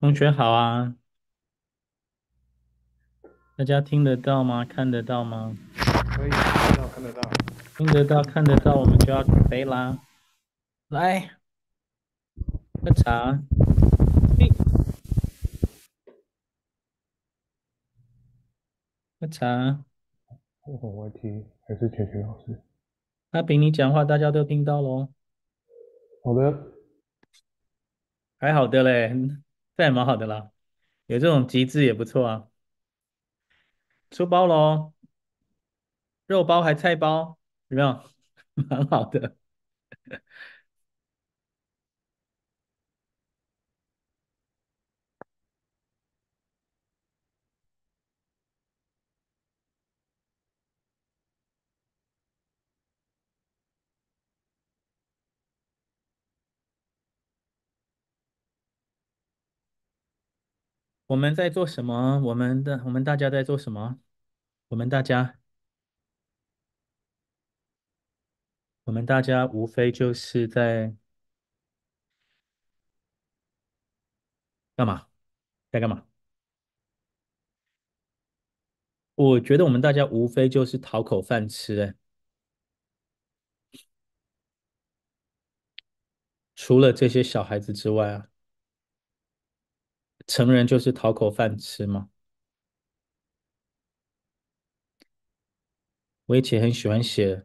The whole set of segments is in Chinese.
同学好啊，大家听得到吗？看得到吗？可以，听得到，看得到。听得到，看得到，我们就要准备啦。来，喝茶。喝茶。为什么我听？还是甜甜老师？阿炳，你讲话大家都听到喽。好的。还好的嘞，这也蛮好的啦。有这种机制也不错啊。出包喽，肉包还菜包，有没有？蛮好的。我们在做什么？我们的我们大家在做什么？我们大家，我们大家无非就是在干嘛？在干嘛？我觉得我们大家无非就是讨口饭吃，哎，除了这些小孩子之外啊。成人就是讨口饭吃吗？我以前很喜欢写，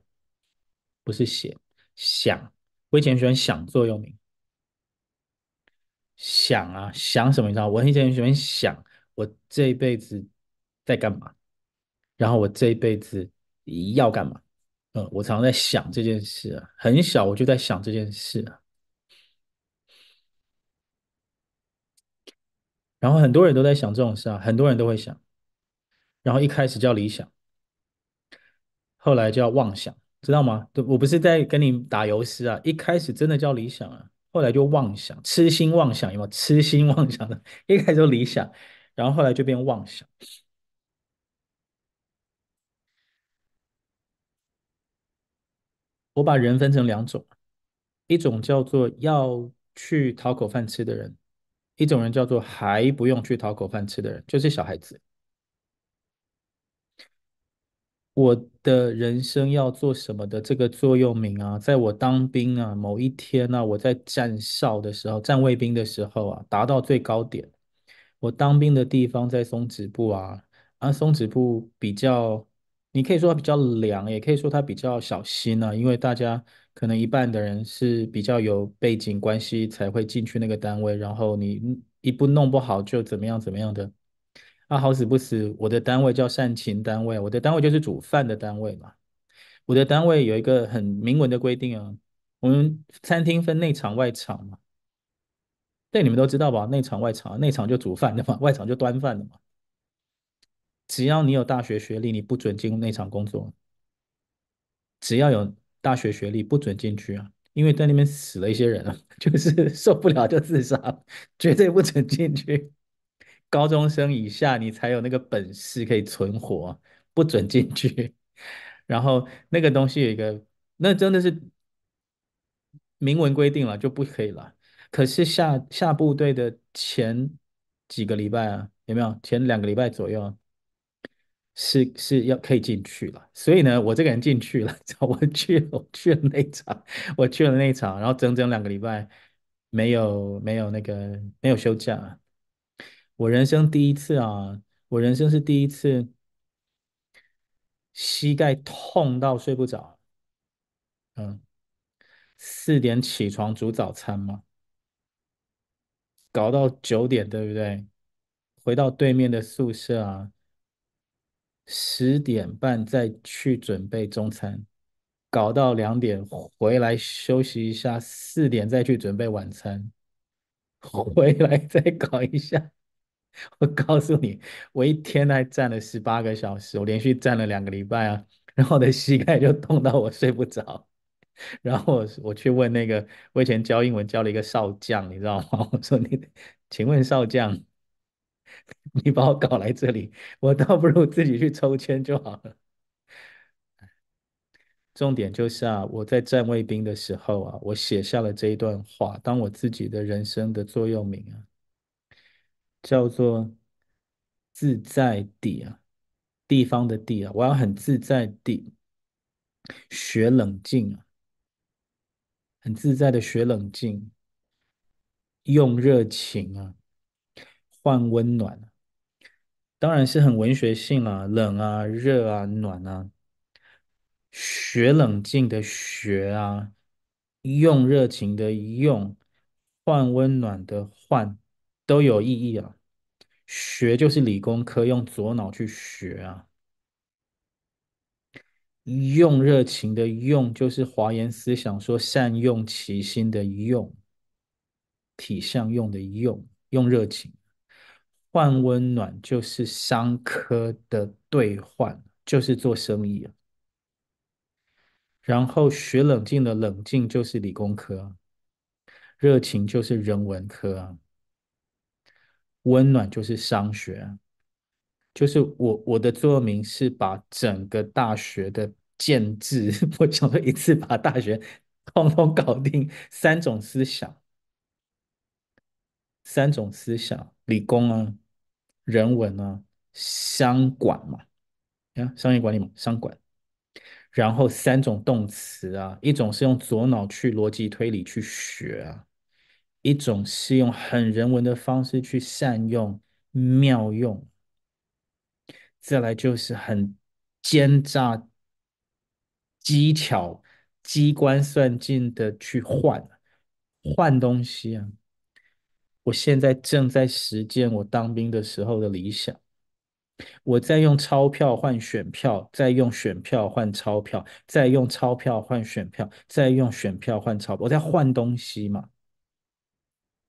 不是写，想。我以前喜欢想座右铭，想啊，想什么？你知道，我以前很喜欢想，我这一辈子在干嘛，然后我这一辈子要干嘛？嗯，我常常在想这件事啊，很小我就在想这件事啊。然后很多人都在想这种事啊，很多人都会想。然后一开始叫理想，后来叫妄想，知道吗？我不是在跟你打游戏啊，一开始真的叫理想啊，后来就妄想，痴心妄想，有没有？痴心妄想的，一开始就理想，然后后来就变妄想。我把人分成两种，一种叫做要去讨口饭吃的人。一种人叫做还不用去讨口饭吃的人，就是小孩子。我的人生要做什么的这个座右铭啊，在我当兵啊，某一天啊，我在站哨的时候，站卫兵的时候啊，达到最高点。我当兵的地方在松指部啊，啊，松指部比较，你可以说它比较凉，也可以说它比较小心啊，因为大家。可能一半的人是比较有背景关系才会进去那个单位，然后你一不弄不好就怎么样怎么样的。啊，好死不死，我的单位叫善勤单位，我的单位就是煮饭的单位嘛。我的单位有一个很明文的规定啊，我们餐厅分内场外场嘛。对，你们都知道吧？内场外场，内场就煮饭的嘛，外场就端饭的嘛。只要你有大学学历，你不准进入内场工作。只要有。大学学历不准进去啊，因为在那边死了一些人啊，就是受不了就自杀，绝对不准进去。高中生以下你才有那个本事可以存活，不准进去。然后那个东西有一个，那真的是明文规定了就不可以了。可是下下部队的前几个礼拜啊，有没有？前两个礼拜左右。是是要可以进去了，所以呢，我这个人进去了，我去了，我去了那一场，我去了那一场，然后整整两个礼拜没有没有那个没有休假，我人生第一次啊，我人生是第一次膝盖痛到睡不着，嗯，四点起床煮早餐嘛，搞到九点，对不对？回到对面的宿舍啊。十点半再去准备中餐，搞到两点回来休息一下，四点再去准备晚餐，回来再搞一下。我告诉你，我一天还站了十八个小时，我连续站了两个礼拜啊，然后我的膝盖就痛到我睡不着。然后我我去问那个，我以前教英文教了一个少将，你知道吗？我说你，请问少将。你把我搞来这里，我倒不如自己去抽签就好了。重点就是啊，我在站卫兵的时候啊，我写下了这一段话，当我自己的人生的座右铭啊。叫做自在地啊，地方的地啊，我要很自在地学冷静啊，很自在的学冷静，用热情啊换温暖，当然是很文学性啦，冷啊，热啊，暖啊，学冷静的学啊，用热情的用，换温暖的换，都有意义啊。学就是理工科，用左脑去学啊。用热情的用，就是华严思想说善用其心的用，体相用的用，用热情。换温暖就是商科的兑换，就是做生意。然后学冷静的冷静就是理工科，热情就是人文科。温暖就是商学，就是我我的座右铭是把整个大学的建制，我想说一次把大学 通通搞定。三种思想，三种思想，理工啊，人文啊，商管嘛，啊，商业管理嘛，商管。然后三种动词啊，一种是用左脑去逻辑推理去学啊。一种是用很人文的方式去善用、妙用，再来就是很奸诈、机巧、机关算尽的去换换东西啊！我现在正在实践我当兵的时候的理想，我在用钞票换选票，再用选票换钞票，再用钞票换选票，再用选票换钞票，我在换东西嘛。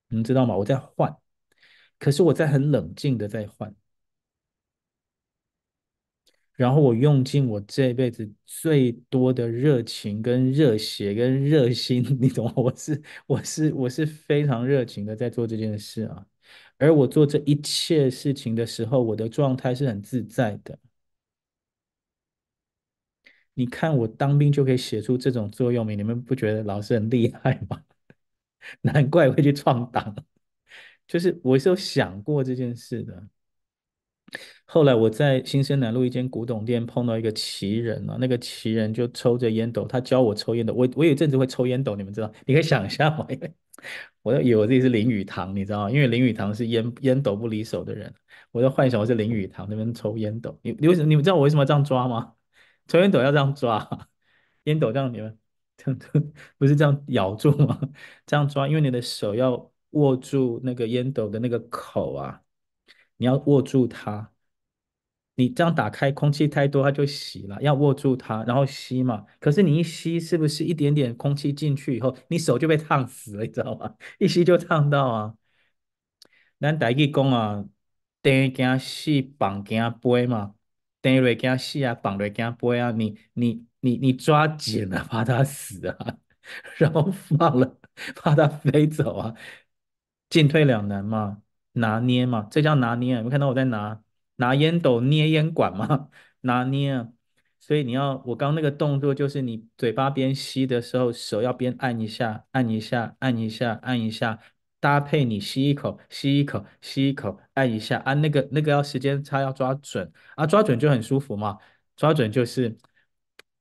你们知道吗？我在换，可是我在很冷静的在换，然后我用尽我这辈子最多的热情、跟热血、跟热心，你懂吗？我是我是我是非常热情的在做这件事啊，而我做这一切事情的时候，我的状态是很自在的。你看我当兵就可以写出这种座右铭，你们不觉得老师很厉害吗？难怪会去创党，就是我是有想过这件事的。后来我在新生南路一间古董店碰到一个奇人啊，那个奇人就抽着烟斗，他教我抽烟斗。我我有一阵子会抽烟斗，你们知道？你可以想一下？因为我都以为我自己是林语堂，你知道吗？因为林语堂是烟烟斗不离手的人，我在幻想我是林语堂那边抽烟斗。你你为什么？你们知道我为什么这样抓吗？抽烟斗要这样抓，烟斗这样你们这样。不是这样咬住吗？这样抓，因为你的手要握住那个烟斗的那个口啊，你要握住它。你这样打开，空气太多它就吸了，要握住它，然后吸嘛。可是你一吸，是不是一点点空气进去以后，你手就被烫死了，你知道吗？一吸就烫到啊。咱台语讲啊，电惊死，绑惊飞嘛。电落惊死啊，绑落惊飞啊。你你。你你抓紧了，怕它死啊，然后放了，怕它飞走啊，进退两难嘛，拿捏嘛，这叫拿捏啊。有看到我在拿拿烟斗捏烟管吗？拿捏啊。所以你要我刚那个动作，就是你嘴巴边吸的时候，手要边按一下，按一下，按一下，按一下，搭配你吸一口，吸一口，吸一口，按一下，按那个那个要时间差要抓准啊，抓准就很舒服嘛，抓准就是。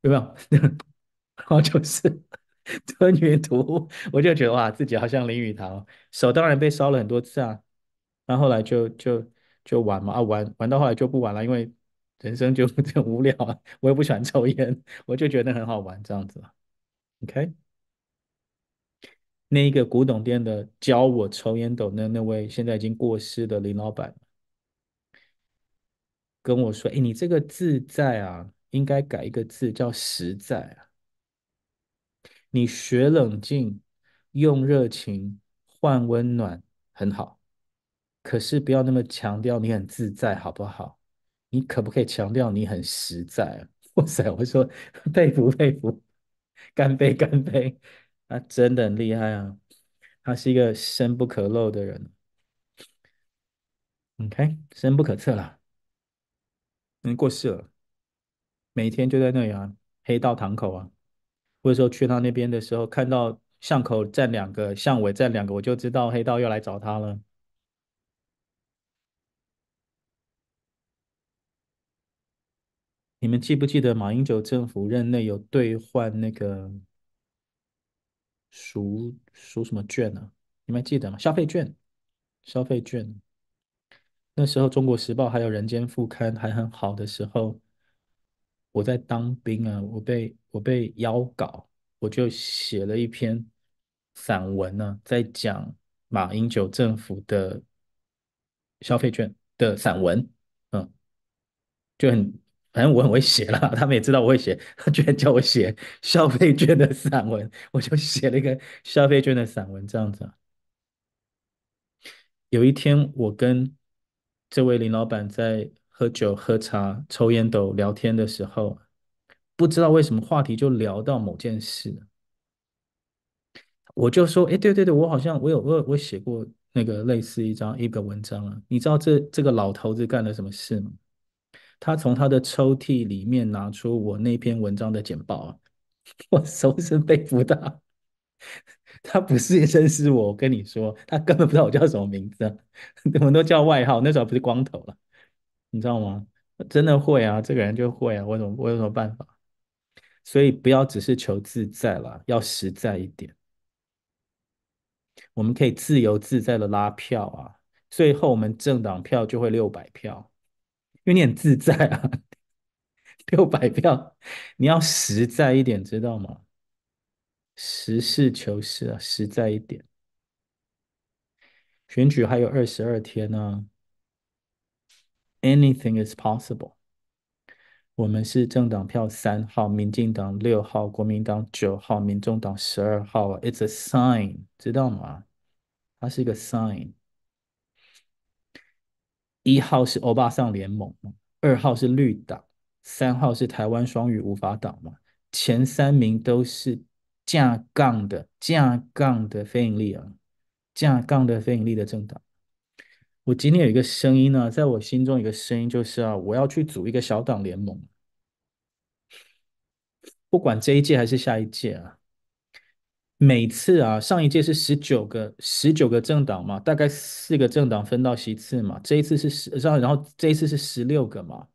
有没有？然后就是 吞云吐雾，我就觉得哇，自己好像林语堂，手当然被烧了很多次啊。然后后来就就就玩嘛，啊玩玩到后来就不玩了，因为人生就 很无聊啊。我也不喜欢抽烟，我就觉得很好玩这样子。OK，那一个古董店的教我抽烟斗那那位现在已经过世的林老板跟我说：“哎，你这个自在啊。”应该改一个字叫实在啊！你学冷静，用热情换温暖，很好。可是不要那么强调你很自在，好不好？你可不可以强调你很实在啊？哇塞！我说佩服佩服，干杯干杯！他真的很厉害啊！他是一个深不可露的人。OK，深不可测了，嗯，过世了。每天就在那里啊，黑道堂口啊，或者说去他那边的时候，看到巷口站两个，巷尾站两个，我就知道黑道又来找他了。你们记不记得马英九政府任内有兑换那个赎赎什么券呢、啊？你们还记得吗？消费券，消费券。那时候《中国时报》还有《人间副刊》还很好的时候，我在当兵啊，我被我被邀稿，我就写了一篇散文呢、啊，在讲马英九政府的消费券的散文，嗯，就很反正我很会写啦，他们也知道我会写，他 居然叫我写消费券的散文，我就写了一个消费券的散文这样子。有一天，我跟这位林老板在喝酒、喝茶、抽烟斗、聊天的时候，不知道为什么话题就聊到某件事，我就说：“哎，对对对，我好像我有我有我写过那个类似一张一个文章啊。你知道这这个老头子干了什么事吗？他从他的抽屉里面拿出我那篇文章的简报啊，我终身背不到。他不是认识我，我跟你说，他根本不知道我叫什么名字，我们都叫外号。那时候不是光头了，你知道吗？真的会啊，这个人就会啊，我怎么我有什么办法？所以不要只是求自在了，要实在一点。我们可以自由自在的拉票啊，最后我们政党票就会六百票，因为你很自在啊，六百票，你要实在一点，知道吗？实事求是啊，实在一点。选举还有二十二天呢，Anything is possible。我们是政党票三号，民进党六号，国民党九号，民众党十二号。It's a sign，知道吗？它是一个 sign。一号是欧巴桑联盟，二号是绿党，三号是台湾双语无法党嘛。前三名都是。架杠的架杠的非盈利啊，架杠的非盈利的政党。我今天有一个声音呢、在我心中有一个声音就是啊，我要去组一个小党联盟，不管这一届还是下一届啊。每次啊，上一届是十九个十九个政党嘛，大概四个政党分到席次嘛，这一次是十，然后这一次是十六个嘛。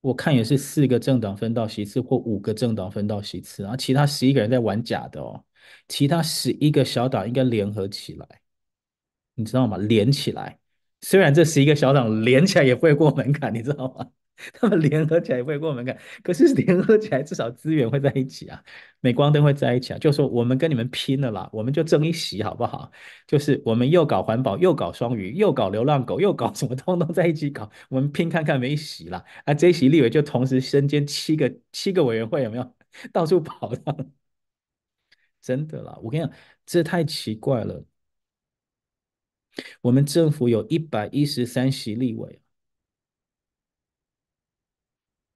我看也是四个政党分到席次，或五个政党分到席次，然后其他十一个人在玩假的哦。其他十一个小党应该联合起来，你知道吗？连起来，虽然这十一个小党连起来也会过门槛，你知道吗？他们联合起来也不会过门槛，可是联合起来至少资源会在一起啊，镁光灯会在一起啊。就说我们跟你们拼了啦，我们就争一席好不好？就是我们又搞环保，又搞双语，又搞流浪狗，又搞什么，通通在一起搞，我们拼看看没席啦。啊，这席立委就同时身兼七个七个委员会，有没有？到处跑的，真的啦！我跟你讲，这太奇怪了。我们政府有一百一十三席立委。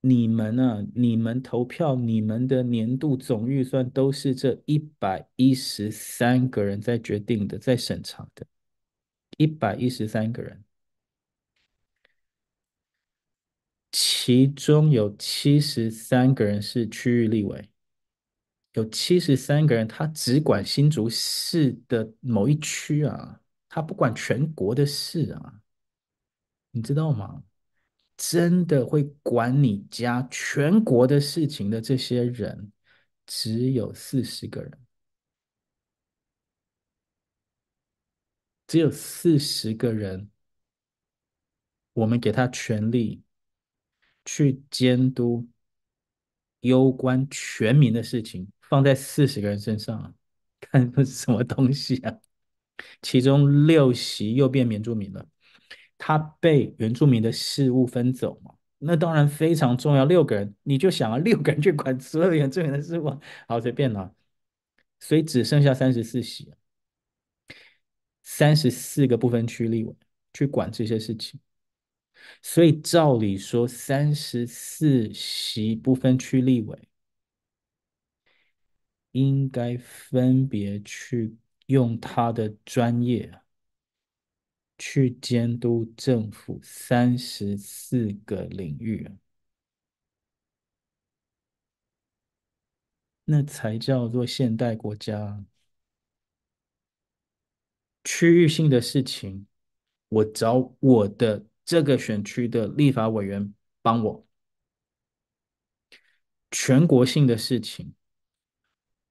你们啊，你们投票，你们的年度总预算都是这一百一十三个人在决定的，在审查的，一百一十三个人，其中有七十三个人是区域立委，有七十三个人他只管新竹市的某一区啊，他不管全国的事啊，你知道吗？真的会管你家全国的事情的这些人，只有四十个人，只有四十个人，我们给他权力去监督攸关全民的事情，放在四十个人身上，看是什么东西啊？其中六席又变原住民了。他被原住民的事务分走嘛？那当然非常重要。六个人，你就想啊，六个人去管所有原住民的事务，好随便啦。所以只剩下三十四席，三十四个不分区立委去管这些事情。所以照理说，三十四席不分区立委应该分别去用他的专业。去监督政府三十四个领域，那才叫做现代国家。区域性的事情，我找我的这个选区的立法委员帮我；全国性的事情，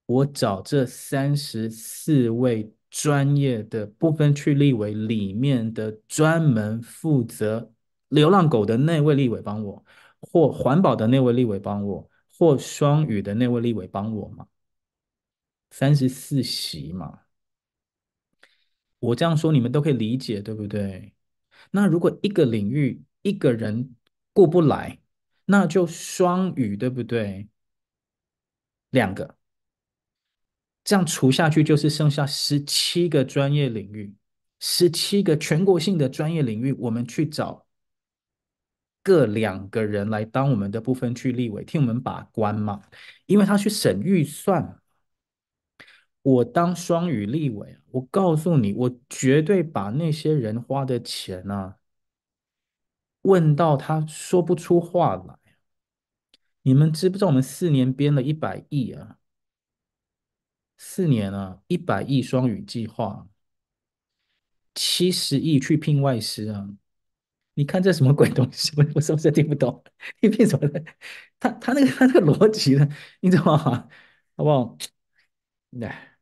我找这三十四位专业的不分区立委里面的专门负责流浪狗的那位立委帮我，或环保的那位立委帮我，或双语的那位立委帮我嘛？三十四席嘛，我这样说你们都可以理解，对不对？那如果一个领域一个人过不来，那就双语，对不对？两个，这样除下去就是剩下十七个专业领域，十七个全国性的专业领域，我们去找各两个人来当我们的部分区立委，替我们把关嘛，因为他去审预算。我当双语立委，我告诉你，我绝对把那些人花的钱啊，问到他说不出话来。你们知不知道我们四年编了一百亿啊？四年啊，一百亿双语计划，七十亿去聘外师啊！你看这什么鬼东西？我 我是不是听不懂？你聘什么的？他他那个他那个逻辑呢？你知道吗？好不好？来。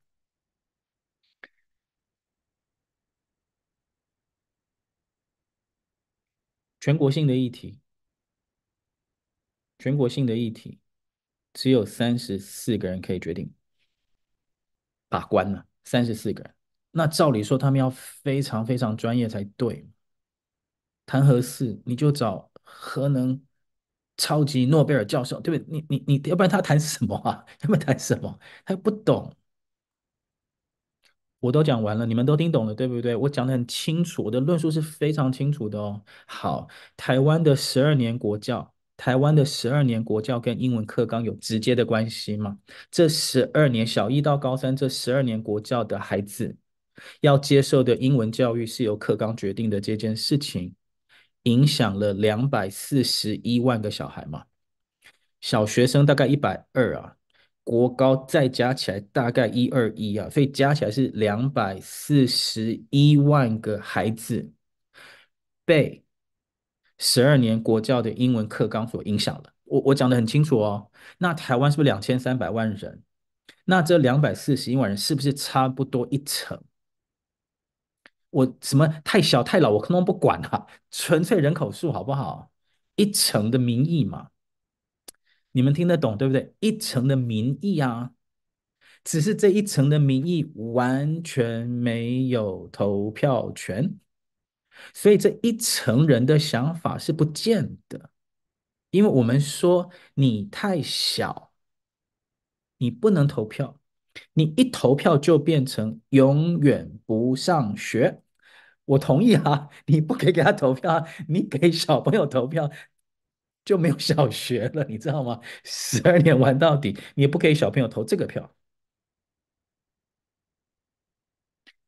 全国性的议题，全国性的议题，只有三十四个人可以决定把关了。三十四个人，那照理说他们要非常非常专业才对。谈何事，你就找核能超级诺贝尔教授，对不对？你你你，要不然他谈什么啊？要不谈什么？他又不懂。我都讲完了，你们都听懂了，对不对？我讲的很清楚，我的论述是非常清楚的哦。好，台湾的十二年国教，台湾的十二年国教跟英文课纲有直接的关系吗？这十二年小一到高三这十二年国教的孩子要接受的英文教育是由课纲决定的这件事情，影响了两百四十一万个小孩吗？小学生大概一百二啊。国高再加起来大概一二一啊，所以加起来是两百四十一万个孩子被十二年国教的英文课纲所影响了。我我讲得很清楚哦。那台湾是不是两千三百万人？那这两百四十一万人是不是差不多一成？我什么太小太老我可能不管啊，纯粹人口数好不好？一成的民意嘛。你们听得懂对不对？一成的民意啊，只是这一层的民意完全没有投票权，所以这一成人的想法是不见的。因为我们说你太小，你不能投票，你一投票就变成永远不上学。我同意啊，你不可以给他投票，你给小朋友投票。就没有小学了，你知道吗？十二年玩到底，你不可以小朋友投这个票，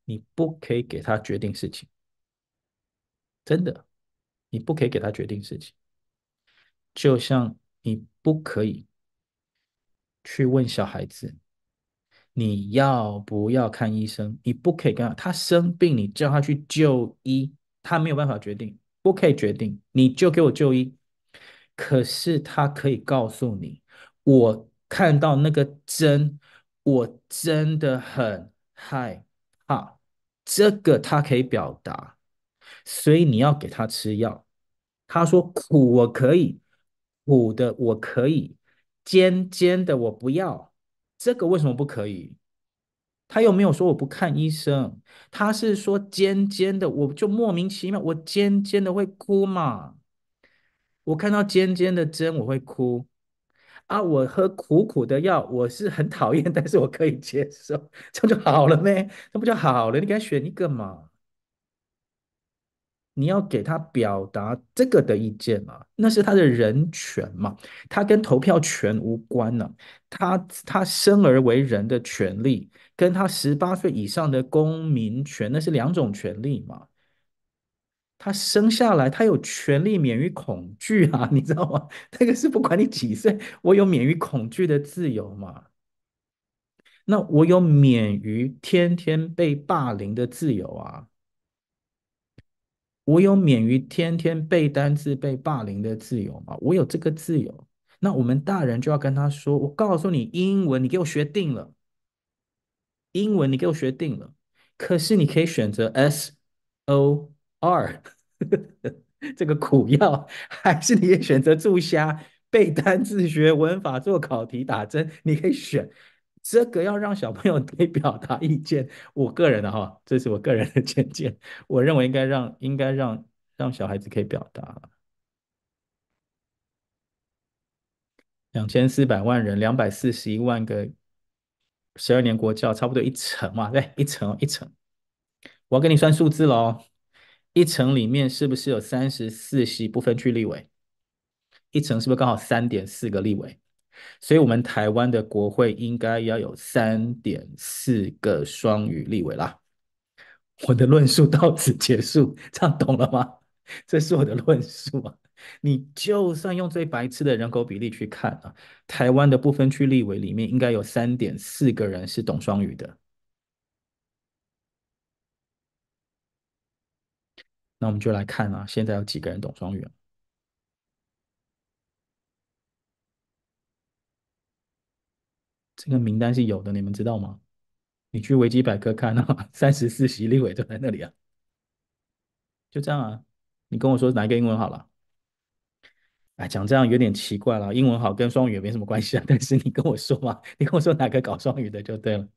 你不可以给他决定事情，真的，你不可以给他决定事情，就像你不可以去问小孩子你要不要看医生，你不可以跟他，他生病，你叫他去就医，他没有办法决定，不可以决定，你就给我就医。可是他可以告诉你，我看到那个针，我真的很害怕。这个他可以表达，所以你要给他吃药。他说苦我可以，苦的我可以，尖尖的我不要。这个为什么不可以？他又没有说我不看医生，他是说尖尖的，我就莫名其妙，我尖尖的会哭嘛。我看到尖尖的针，我会哭啊！我喝苦苦的药，我是很讨厌，但是我可以接受，这样就好了呗？那不就好了？你给他选一个嘛？你要给他表达这个的意见嘛？那是他的人权嘛？他跟投票权无关呢、啊。他他生而为人的权利，跟他十八岁以上的公民权，那是两种权利嘛？他生下来，他有权利免于恐惧啊，你知道吗？那个是不管你几岁，我有免于恐惧的自由嘛。那我有免于天天被霸凌的自由啊。我有免于天天背单字被霸凌的自由吗。我有这个自由，那我们大人就要跟他说：“我告诉你，英文你给我学定了，英文你给我学定了。可是你可以选择 S O R 这个苦药，还是你也选择助虾背单词、学文法、做考题、打针？你可以选。这个要让小朋友 可以表达意见。我个人的哈，这是我个人的见解。我认为应该让应该让让小孩子可以表达。”两千四百万人，两百四十一万个十二年国教，差不多一层嘛？对，一层一层。我要跟你算数字喽，一层里面是不是有三十四席不分区立委？一层是不是刚好三点四个立委？所以，我们台湾的国会应该要有三点四个双语立委啦。我的论述到此结束，这样懂了吗？这是我的论述啊。你就算用最白痴的人口比例去看啊，台湾的不分区立委里面应该有三点四个人是懂双语的。那我们就来看啊，现在有几个人懂双语？这个名单是有的，你们知道吗？你去维基百科看啊，三十四席立委都在那里啊。就这样啊，你跟我说哪一个英文好了？哎，讲这样有点奇怪了。英文好跟双语也没什么关系啊。但是你跟我说嘛，你跟我说哪个搞双语的就对了。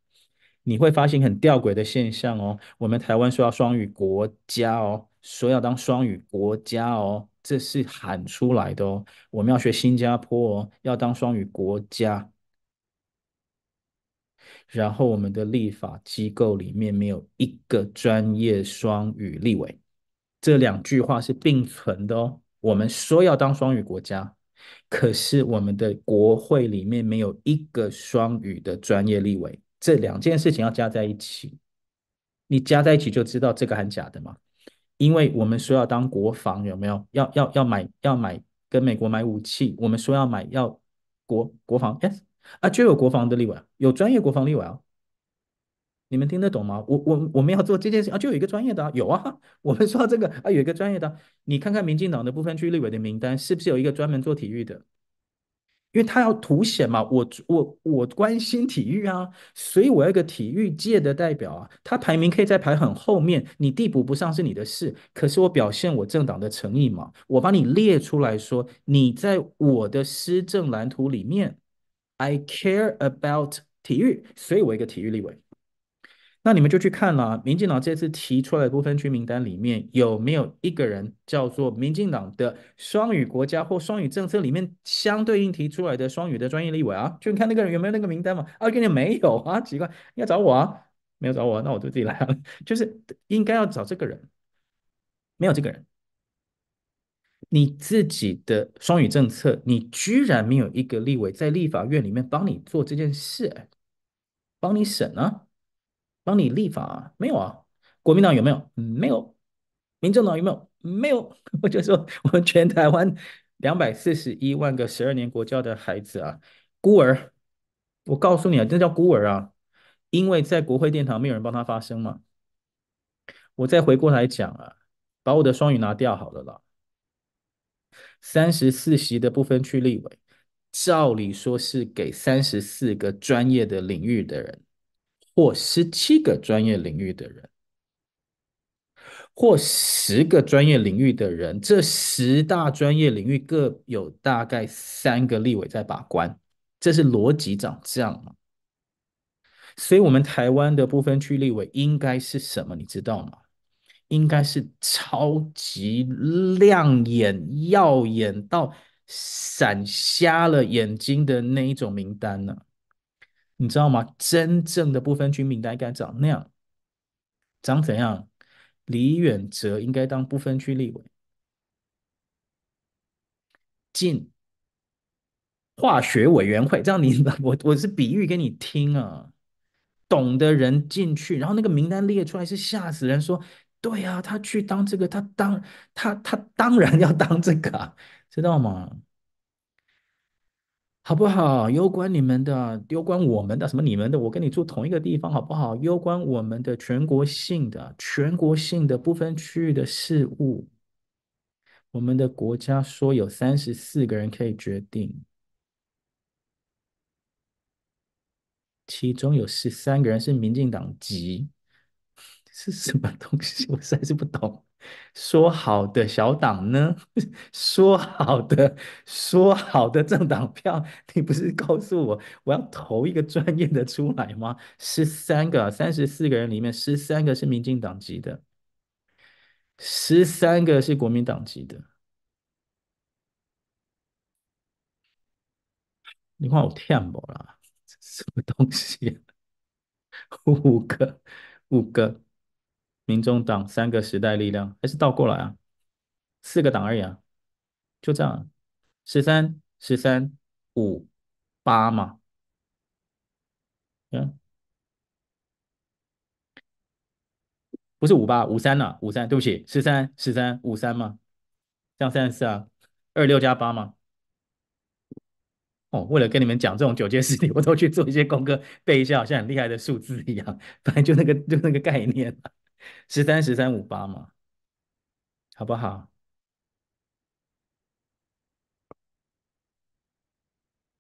你会发现很吊诡的现象哦。我们台湾说要双语国家哦，说要当双语国家哦，这是喊出来的哦。我们要学新加坡哦，要当双语国家。然后我们的立法机构里面没有一个专业双语立委，这两句话是并存的哦。我们说要当双语国家，可是我们的国会里面没有一个双语的专业立委，这两件事情要加在一起，你加在一起就知道这个很假的嘛。因为我们说要当国防，有没有？要要要买要买跟美国买武器，我们说要买要国国防，yes 啊，就有国防的立委，有专业国防立委啊。你们听得懂吗？我我我们要做这件事啊，就有一个专业的啊，有啊。我们说这个啊，有一个专业的，你看看民进党的部分区立委的名单，是不是有一个专门做体育的？因为他要凸显嘛，我我我关心体育啊，所以我要一个体育界的代表啊。他排名可以再排很后面，你递补不上是你的事。可是我表现我政党的诚意嘛，我把你列出来说，你在我的施政蓝图里面，I care about 体育，所以我一个体育立委。那你们就去看了，民进党这次提出来的不分区名单里面有没有一个人叫做民进党的双语国家或双语政策里面相对应提出来的双语的专业立委啊？就你看那个人有没有那个名单嘛？啊，跟你没有啊，奇怪，应该找我啊，没有找我，那我就自己来啊，就是应该要找这个人，没有这个人，你自己的双语政策，你居然没有一个立委在立法院里面帮你做这件事，帮你审啊？帮你立法啊？没有啊？国民党有没有？没有。民众党有没有？没有。我就说，我们全台湾两百四十一万个十二年国教的孩子啊，孤儿。我告诉你啊，这叫孤儿啊，因为在国会殿堂没有人帮他发声嘛。我再回过来讲啊，把我的双语拿掉好了啦。三十四席的不分区立委，照理说是给三十四个专业的领域的人。或十七个专业领域的人，或十个专业领域的人，这十大专业领域各有大概三个立委在把关，这是逻辑长这样？所以，我们台湾的不分区立委应该是什么？你知道吗？应该是超级亮眼、耀眼到闪瞎了眼睛的那一种名单呢？你知道吗？真正的不分区名单应该长那样，长怎样？李远哲应该当不分区立委，进化学委员会，这样你 我我是比喻给你听啊，懂的人进去，然后那个名单列出来是吓死人，说对呀，他去当这个，他当他他当然要当这个，知道吗？好不好？攸关你们的，攸关我们的，什么你们的？我跟你住同一个地方，好不好？攸关我们的全国性的、全国性的不分区域的事物。我们的国家说有三十四个人可以决定，其中有十三个人是民进党籍。是什么东西？我实在是不懂。说好的小党呢？说好的说好的政党票，你不是告诉我我要投一个专业的出来吗？十三个，三十四个人里面，十三个是民进党籍的，十三个是国民党籍的。你看我忝无啦？什么东西？五个，五个。民众党三个时代力量，还是倒过来啊？四个党而已啊，就这样，十三、十三、五、八嘛，嗯，不是五八五三呐，五三，对不起，十三、十三、五三嘛，这样三十四啊，二六加八嘛。哦，为了跟你们讲这种九阶实体，我都去做一些功课，背一下，好像很厉害的数字一样，反正就那个就那个概念。十三十三五八嘛，好不好？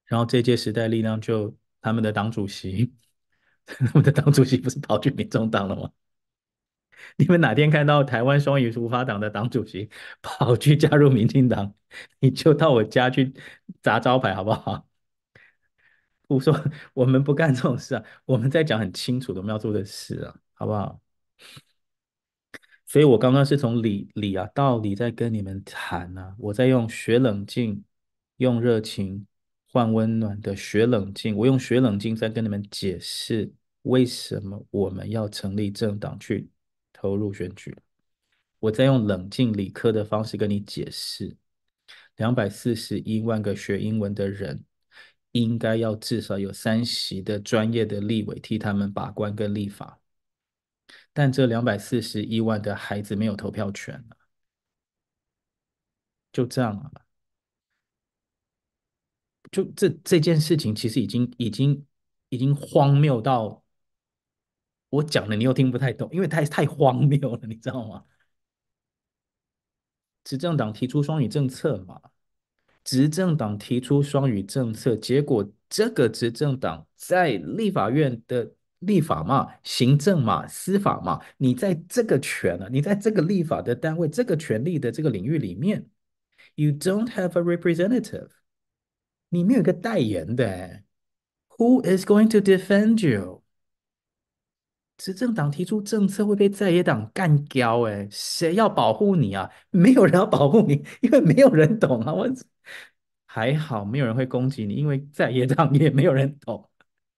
然后这届时代力量就他们的党主席，他们的党主席不是跑去民众党了吗？你们哪天看到台湾双语书法党的党主席 跑去加入民进党，你就到我家去砸招牌，好不好？我说我们不干这种事啊，我们在讲很清楚的我们要做的事啊，好不好？所以我刚刚是从理理啊道理在跟你们谈啊，我在用学冷静，用热情换温暖的学冷静，我用学冷静在跟你们解释为什么我们要成立政党去投入选举。我在用冷静理科的方式跟你解释，两百四十一万个学英文的人，应该要至少有三席的专业的立委替他们把关跟立法。但这两百四十一万的孩子没有投票权了，就这样啊？就这这件事情，其实已经已经已经荒谬到我讲了你又听不太懂，因为太太荒谬了，你知道吗？执政党提出双语政策嘛，执政党提出双语政策，结果这个执政党在立法院的。立法嘛，行政嘛，司法嘛，你在这个权啊，你在这个立法的单位，这个权力的这个领域里面，you don't have a representative，你没有一个代言的，who is going to defend you？执政党提出政策会被在野党干掉，哎，谁要保护你啊？没有人要保护你，因为没有人懂啊。我 还好，没有人会攻击你，因为在野党也没有人懂。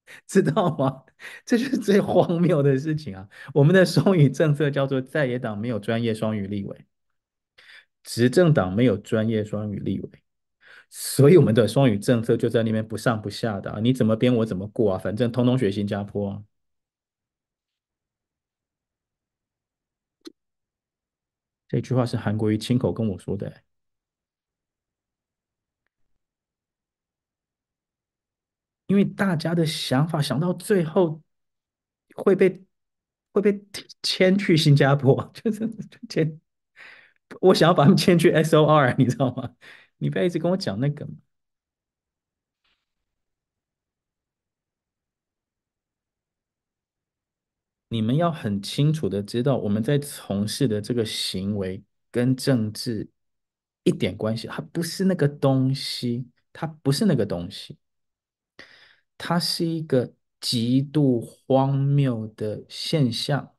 知道吗？这是最荒谬的事情啊！我们的双语政策叫做在野党没有专业双语立委，执政党没有专业双语立委，所以我们的双语政策就在那边不上不下的！你怎么编我怎么过啊？反正通通学新加坡啊！这句话是韩国瑜亲口跟我说的。因为大家的想法想到最后会被会被迁去新加坡，就是迁，我想要把他们迁去 SOR，你知道吗？你不要一直跟我讲那个。你们要很清楚的知道，我们在从事的这个行为跟政治一点关系，它不是那个东西，它不是那个东西。它是一个极度荒谬的现象，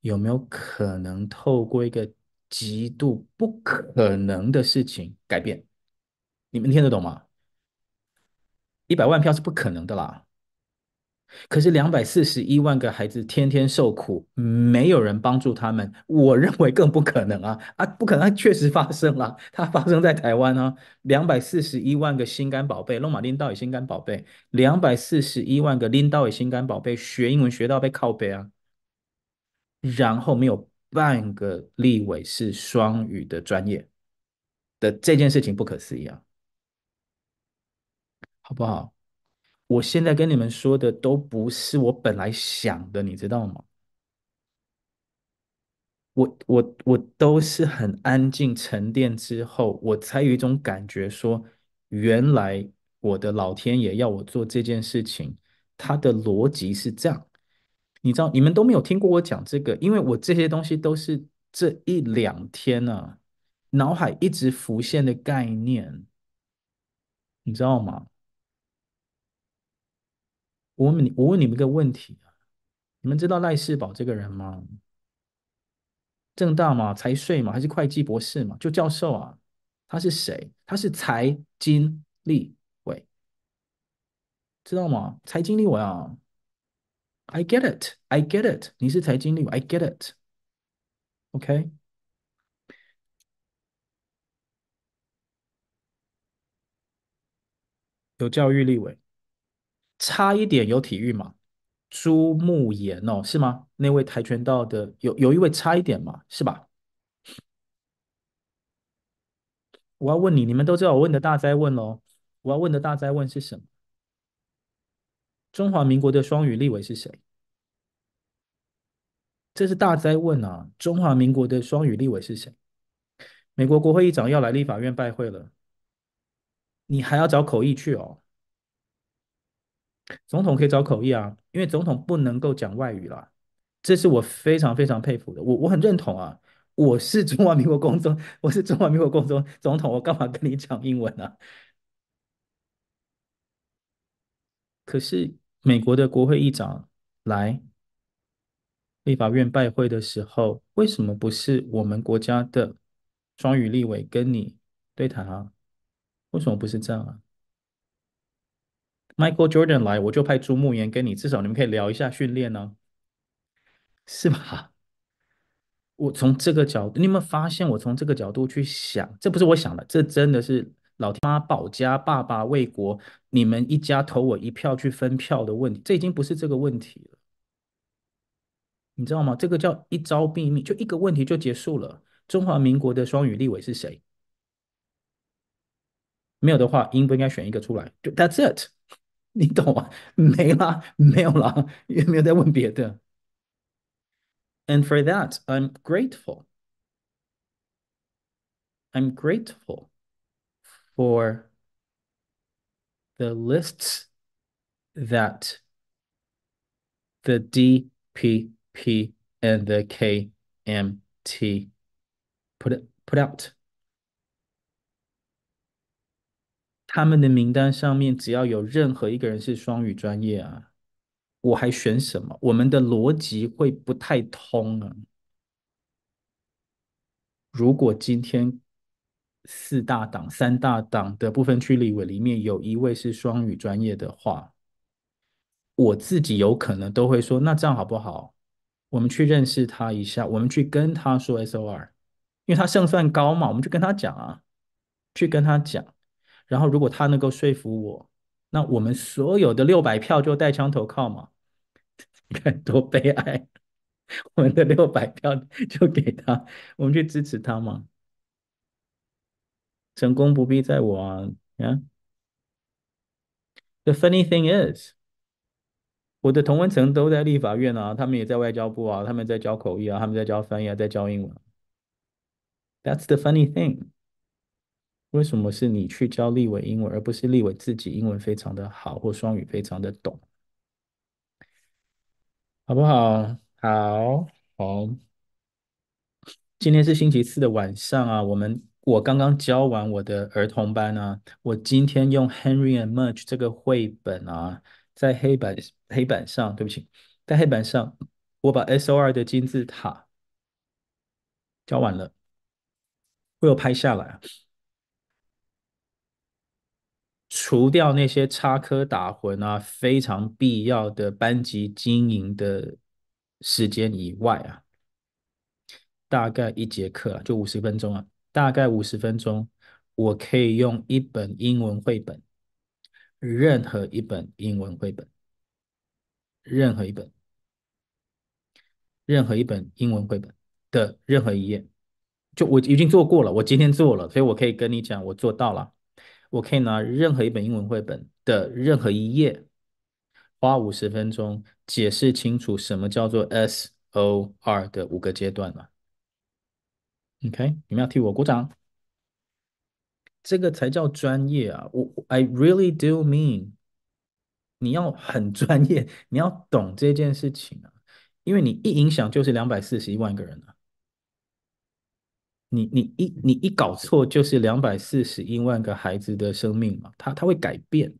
有没有可能透过一个极度不可能的事情改变？你们听得懂吗？一百万票是不可能的啦。可是两百四十一万个孩子天天受苦，没有人帮助他们，我认为更不可能啊！啊，不可能，确实发生了，它发生在台湾啊！两百四十一万个心肝宝贝，龙马拎到也心肝宝贝，两百四十一万个拎到也心肝宝贝，学英文学到被靠背啊！然后没有半个立委是双语的专业的这件事情不可思议啊，好不好？我现在跟你们说的都不是我本来想的，你知道吗？我我我都是很安静沉淀之后，我才有一种感觉说，原来我的老天爷要我做这件事情，他的逻辑是这样。你知道，你们都没有听过我讲这个，因为我这些东西都是这一两天呢、啊，脑海一直浮现的概念，你知道吗？我问你，我问你们一个问题啊，你们知道赖世宝这个人吗？政大嘛，财税嘛，还是会计博士嘛？就教授啊，他是谁？他是财经立委，知道吗？财经立委啊。I get it, I get it。你是财经立委，I get it。OK，有教育立委，差一点有体育嘛？朱木炎哦，是吗？那位跆拳道的，有有一位差一点嘛？是吧？我要问你，你们都知道我问的大哉问喽。我要问的大哉问是什么？中华民国的双语立委是谁？这是大哉问啊！中华民国的双语立委是谁？美国国会议长要来立法院拜会了，你还要找口译去哦？总统可以找口译啊，因为总统不能够讲外语啦。这是我非常非常佩服的，我我很认同啊！我是中华民国公中，我是中华民国公中总统，我干嘛跟你讲英文呢、啊？可是美国的国会议长来立法院拜会的时候，为什么不是我们国家的双语立委跟你对谈啊？为什么不是这样啊？Michael Jordan 来，我就派朱慕言跟你，至少你们可以聊一下训练呢，是吧？我从这个角度，你有没有发现我从这个角度去想？这不是我想的，这真的是。老天妈保家，爸爸为国，你们一家投我一票去分票的问题，这已经不是这个问题了，你知道吗？这个叫一招毙命，就一个问题就结束了。中华民国的双语立委是谁？没有的话，应不应该选一个出来？就 That's it，你懂吗？没了，没有了，也没有再问别的。And for that, I'm grateful. I'm grateful. For the lists that the DPP and the KMT put put out， 他们的名单上面只要有任何一个人是双语专业啊，我还选什么？我们的逻辑会不太通啊。如果今天。四大党、三大党的部分区立委里面有一位是双语专业的话，我自己有可能都会说，那这样好不好？我们去认识他一下，我们去跟他说 SOR，因为他胜算高嘛，我们就跟他讲啊，去跟他讲。然后如果他能够说服我，那我们所有的六百票就带枪投靠嘛。你看多悲哀，我们的六百票就给他，我们去支持他嘛。成功不必在我啊！Yeah? The funny thing is，我的同文层都在立法院啊，他们也在外交部啊，他们在教口译啊，他们在教翻译啊，在教英文。That's the funny thing。为什么是你去教立委英文，而不是立委自己英文非常的好或双语非常的懂？好不好？好，好。今天是星期四的晚上啊，我们。我刚刚教完我的儿童班啊，我今天用 Henry and Mudge 这个绘本啊，在黑板黑板上，对不起，在黑板上，我把 SOR 的金字塔教完了，我有拍下来，除掉那些插科打诨啊，非常必要的班级经营的时间以外啊，大概一节课啊，就五十分钟啊。大概五十分钟，我可以用一本英文绘本，任何一本英文绘本，任何一本，任何一本英文绘本的任何一页，就我已经做过了，我今天做了，所以我可以跟你讲，我做到了。我可以拿任何一本英文绘本的任何一页，花五十分钟解释清楚什么叫做 SOR 的五个阶段了。OK，你们要替我鼓掌。这个才叫专业啊！我 I really do mean，你要很专业，你要懂这件事情啊，因为你一影响就是两百四十一万个人啊，你你一你一搞错就是两百四十一万个孩子的生命嘛，他他会改变。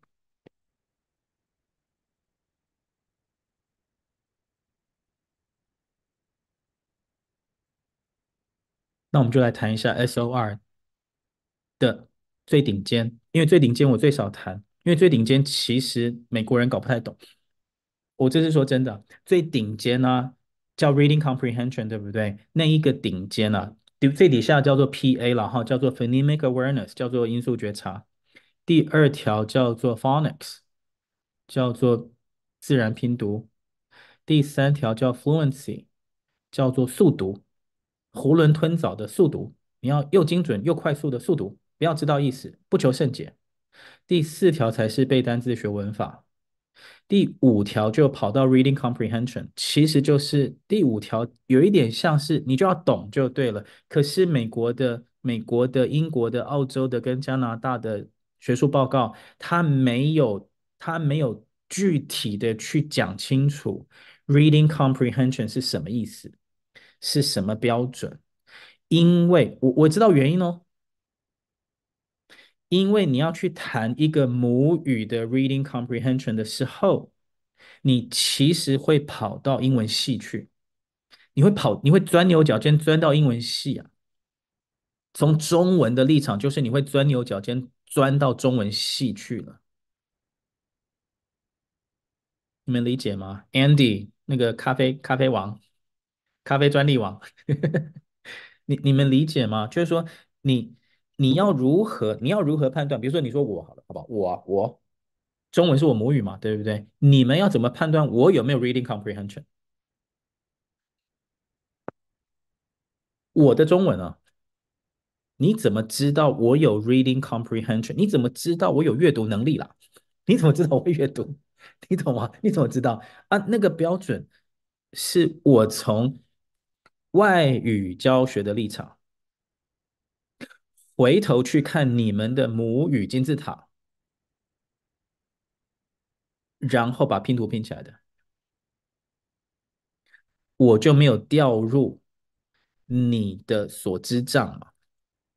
那我们就来谈一下 SOR 的最顶尖，因为最顶尖我最少谈，因为最顶尖其实美国人搞不太懂。我这是说真的，最顶尖呢、啊、叫 Reading Comprehension，对不对？那一个顶尖啊，最底下叫做 PA 了哈，叫做 Phonemic Awareness，叫做音素觉察。第二条叫做 Phonics，叫做自然拼读。第三条叫 Fluency，叫做速读。囫囵吞枣的速读，你要又精准又快速的速读，不要知道意思，不求甚解。第四条才是背单词学文法，第五条就跑到 reading comprehension，其实就是第五条有一点像是你就要懂就对了。可是美国的、美国的、英国的、澳洲的跟加拿大的学术报告，它没有它没有具体的去讲清楚 reading comprehension 是什么意思。是什么标准？因为我我知道原因哦，因为你要去谈一个母语的 reading comprehension 的时候，你其实会跑到英文系去，你会跑，你会钻牛角尖钻到英文系啊。从中文的立场，就是你会钻牛角尖钻到中文系去了。你们理解吗？Andy，那个咖啡咖啡王。咖啡专利王，你你们理解吗？就是说你，你要如何，你要如何判断？比如说，你说我好了，好不好？我，我中文是我母语嘛，对不对？你们要怎么判断我有没有 reading comprehension？我的中文啊，你怎么知道我有 reading comprehension？你怎么知道我有阅读能力啦？你怎么知道我会阅读？你懂吗？你怎么知道啊？那个标准是我从。外语教学的立场，回头去看你们的母语金字塔，然后把拼图拼起来的，我就没有掉入你的所知障嘛？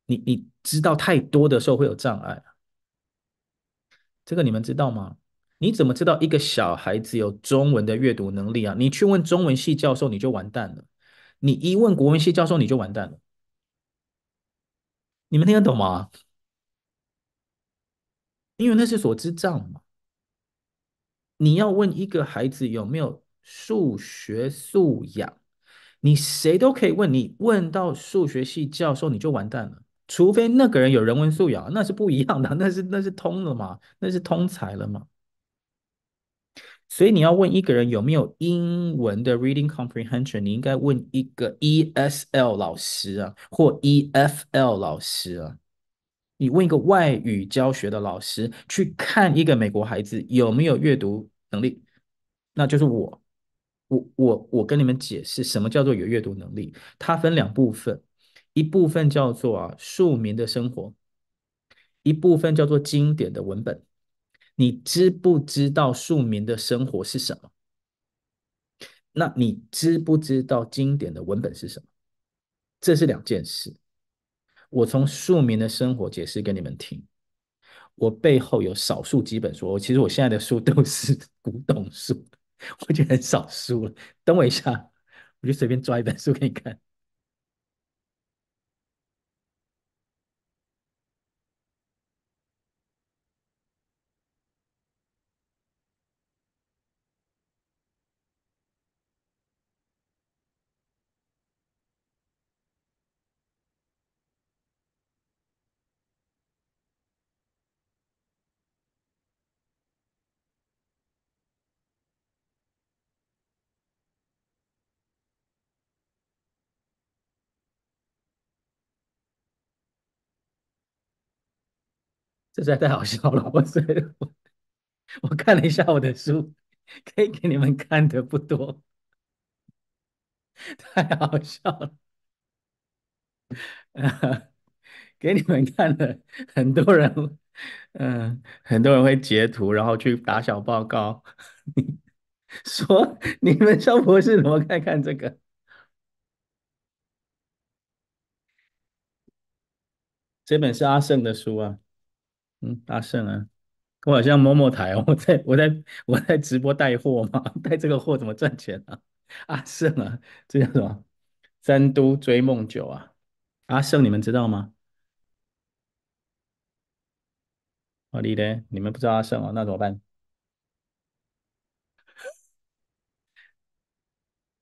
你你知道太多的时候会有障碍，这个你们知道吗？你怎么知道一个小孩子有中文的阅读能力啊？你去问中文系教授，你就完蛋了。你一问国文系教授，你就完蛋了。你们听得懂吗？因为那是所知障嘛。你要问一个孩子有没有数学素养，你谁都可以问。你问到数学系教授，你就完蛋了。除非那个人有人文素养，那是不一样的，那是那是通了嘛，那是通才了嘛。所以你要问一个人有没有英文的 reading comprehension，你应该问一个 ESL 老师啊，或 EFL 老师啊。你问一个外语教学的老师，去看一个美国孩子有没有阅读能力，那就是我。我我我跟你们解释什么叫做有阅读能力，它分两部分，一部分叫做啊庶民的生活，一部分叫做经典的文本。你知不知道庶民的生活是什么？那你知不知道经典的文本是什么？这是两件事。我从庶民的生活解释给你们听。我背后有少数几本书，其实我现在的书都是 古董书，我就很少书了。等我一下，我就随便抓一本书给你看。这实在太好笑了，我所以我我看了一下我的书，可以给你们看的不多，太好笑了。给你们看了，很多人，嗯，很多人会截图，然后去打小报告，说你们萧博士怎么看看这个？这本是阿胜的书啊，嗯，阿胜啊，我好像某某台，我在我在我在直播带货嘛，带这个货怎么赚钱啊？阿胜啊，这叫什么？三都追梦酒啊，阿胜你们知道吗？好的，你们不知道阿胜哦，那怎么办？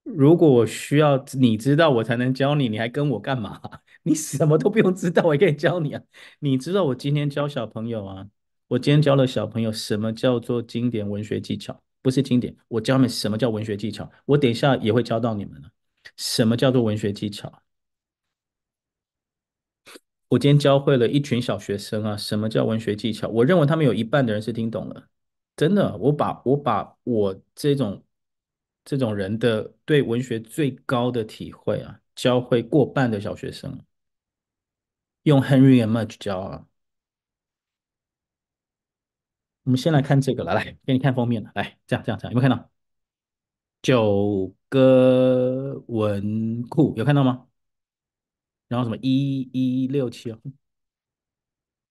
如果我需要你知道我才能教你，你还跟我干嘛？你什么都不用知道，我也可以教你啊。你知道我今天教小朋友啊，我今天教了小朋友什么叫做经典文学技巧？不是经典，我教他们什么叫文学技巧。我等一下也会教到你们了，什么叫做文学技巧？我今天教会了一群小学生啊，什么叫文学技巧？我认为他们有一半的人是听懂了，真的。我把我把我这种。这种人的对文学最高的体会啊，教会过半的小学生，用 Henry and Mudge 教啊。我们先来看这个了，来给你看封面了，来这样这样这样，有没有看到？九歌文库有看到吗？然后什么一一六七哦，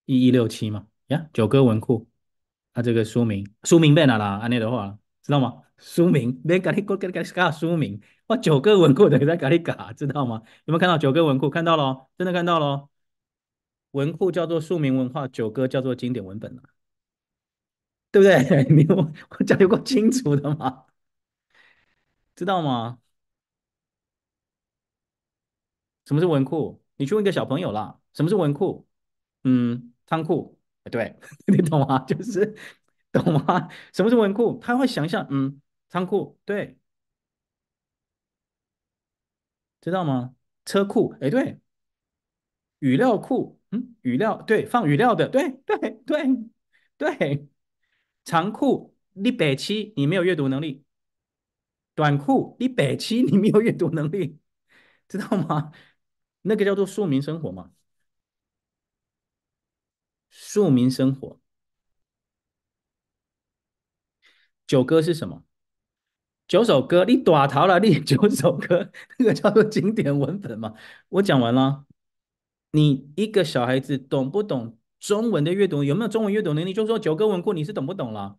一一六七嘛，呀，九歌文库，它这个书名书名在哪啦？按那的话，知道吗？书名，别搞你搞搞搞搞书名，哇，九歌文库的在搞你搞，知道吗？有没有看到九歌文库？看到了，真的看到了。文库叫做庶民文化，九歌叫做经典文本了，对不对？你我我讲有够清楚的吗？知道吗？什么是文库？你去问一个小朋友啦。什么是文库？嗯，仓库。对，你懂吗？就是懂吗？什么是文库？他会想象，嗯。仓库对，知道吗？车库哎，对，语料库嗯，语料对，放语料的对对对对，长裤你北七你没有阅读能力，短裤你北七你没有阅读能力，知道吗？那个叫做庶民生活嘛，庶民生活。九歌是什么？九首歌，你大头了，你 九首歌，那个叫做经典文本嘛。我讲完了，你一个小孩子懂不懂中文的阅读？有没有中文阅读能力？就说九歌文库，你是懂不懂了？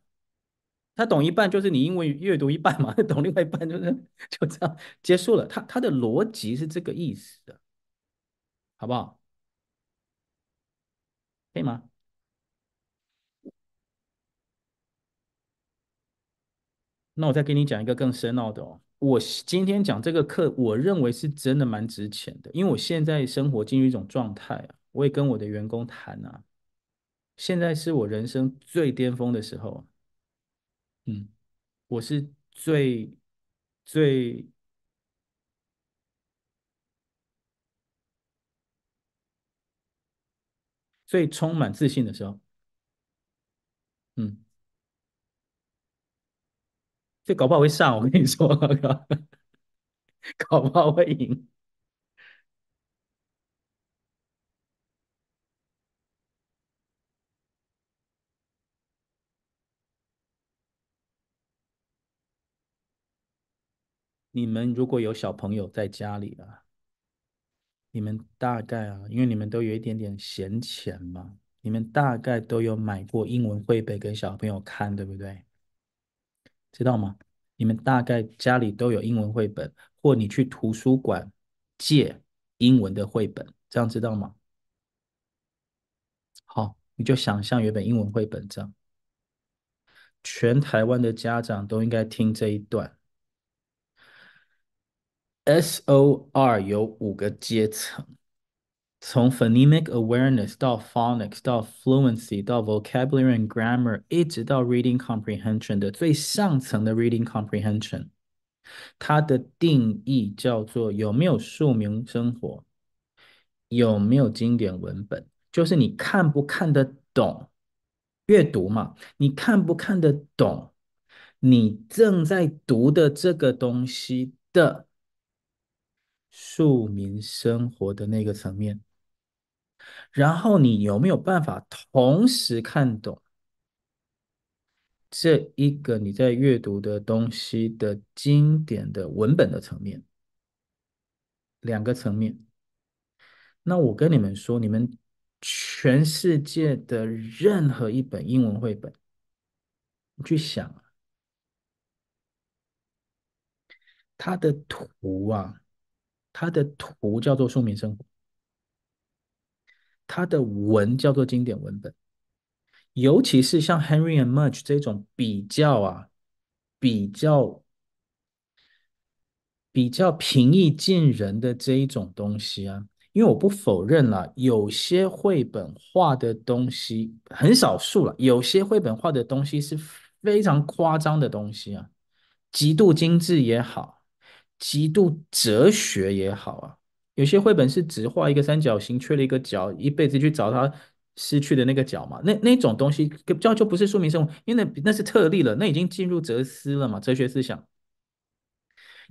他懂一半，就是你英文阅读一半嘛。懂另外一半，就是就这样结束了。他他的逻辑是这个意思的，好不好？可以吗？那我再给你讲一个更深奥的哦。我今天讲这个课，我认为是真的蛮值钱的，因为我现在生活进入一种状态啊。我也跟我的员工谈啊，现在是我人生最巅峰的时候。嗯，我是最最最充满自信的时候。嗯。这搞不好会上，我跟你说，搞不好会赢。你们如果有小朋友在家里啊，你们大概啊，因为你们都有一点点闲钱嘛，你们大概都有买过英文绘本给小朋友看，对不对？知道吗？你们大概家里都有英文绘本，或你去图书馆借英文的绘本，这样知道吗？好，你就想象有本英文绘本这样。全台湾的家长都应该听这一段。SOR 有五个阶层。从 phonemic awareness 到 phonics 到 fluency 到 vocabulary and grammar，一直到 reading comprehension 的最上层的 reading comprehension，它的定义叫做有没有庶民生活，有没有经典文本，就是你看不看得懂阅读嘛？你看不看得懂你正在读的这个东西的庶民生活的那个层面。然后你有没有办法同时看懂这一个你在阅读的东西的经典的文本的层面？两个层面。那我跟你们说，你们全世界的任何一本英文绘本，你去想啊，它的图啊，它的图叫做庶民生活，它的文叫做经典文本，尤其是像 Henry and Mudge 这种比较啊，比较比较平易近人的这一种东西啊。因为我不否认啦，有些绘本画的东西很少数了，有些绘本画的东西是非常夸张的东西啊，极度精致也好，极度哲学也好啊。有些绘本是只画一个三角形，缺了一个角，一辈子去找他失去的那个角嘛。那那种东西叫就不是说明生活，因为那那是特例了，那已经进入哲思了嘛，哲学思想。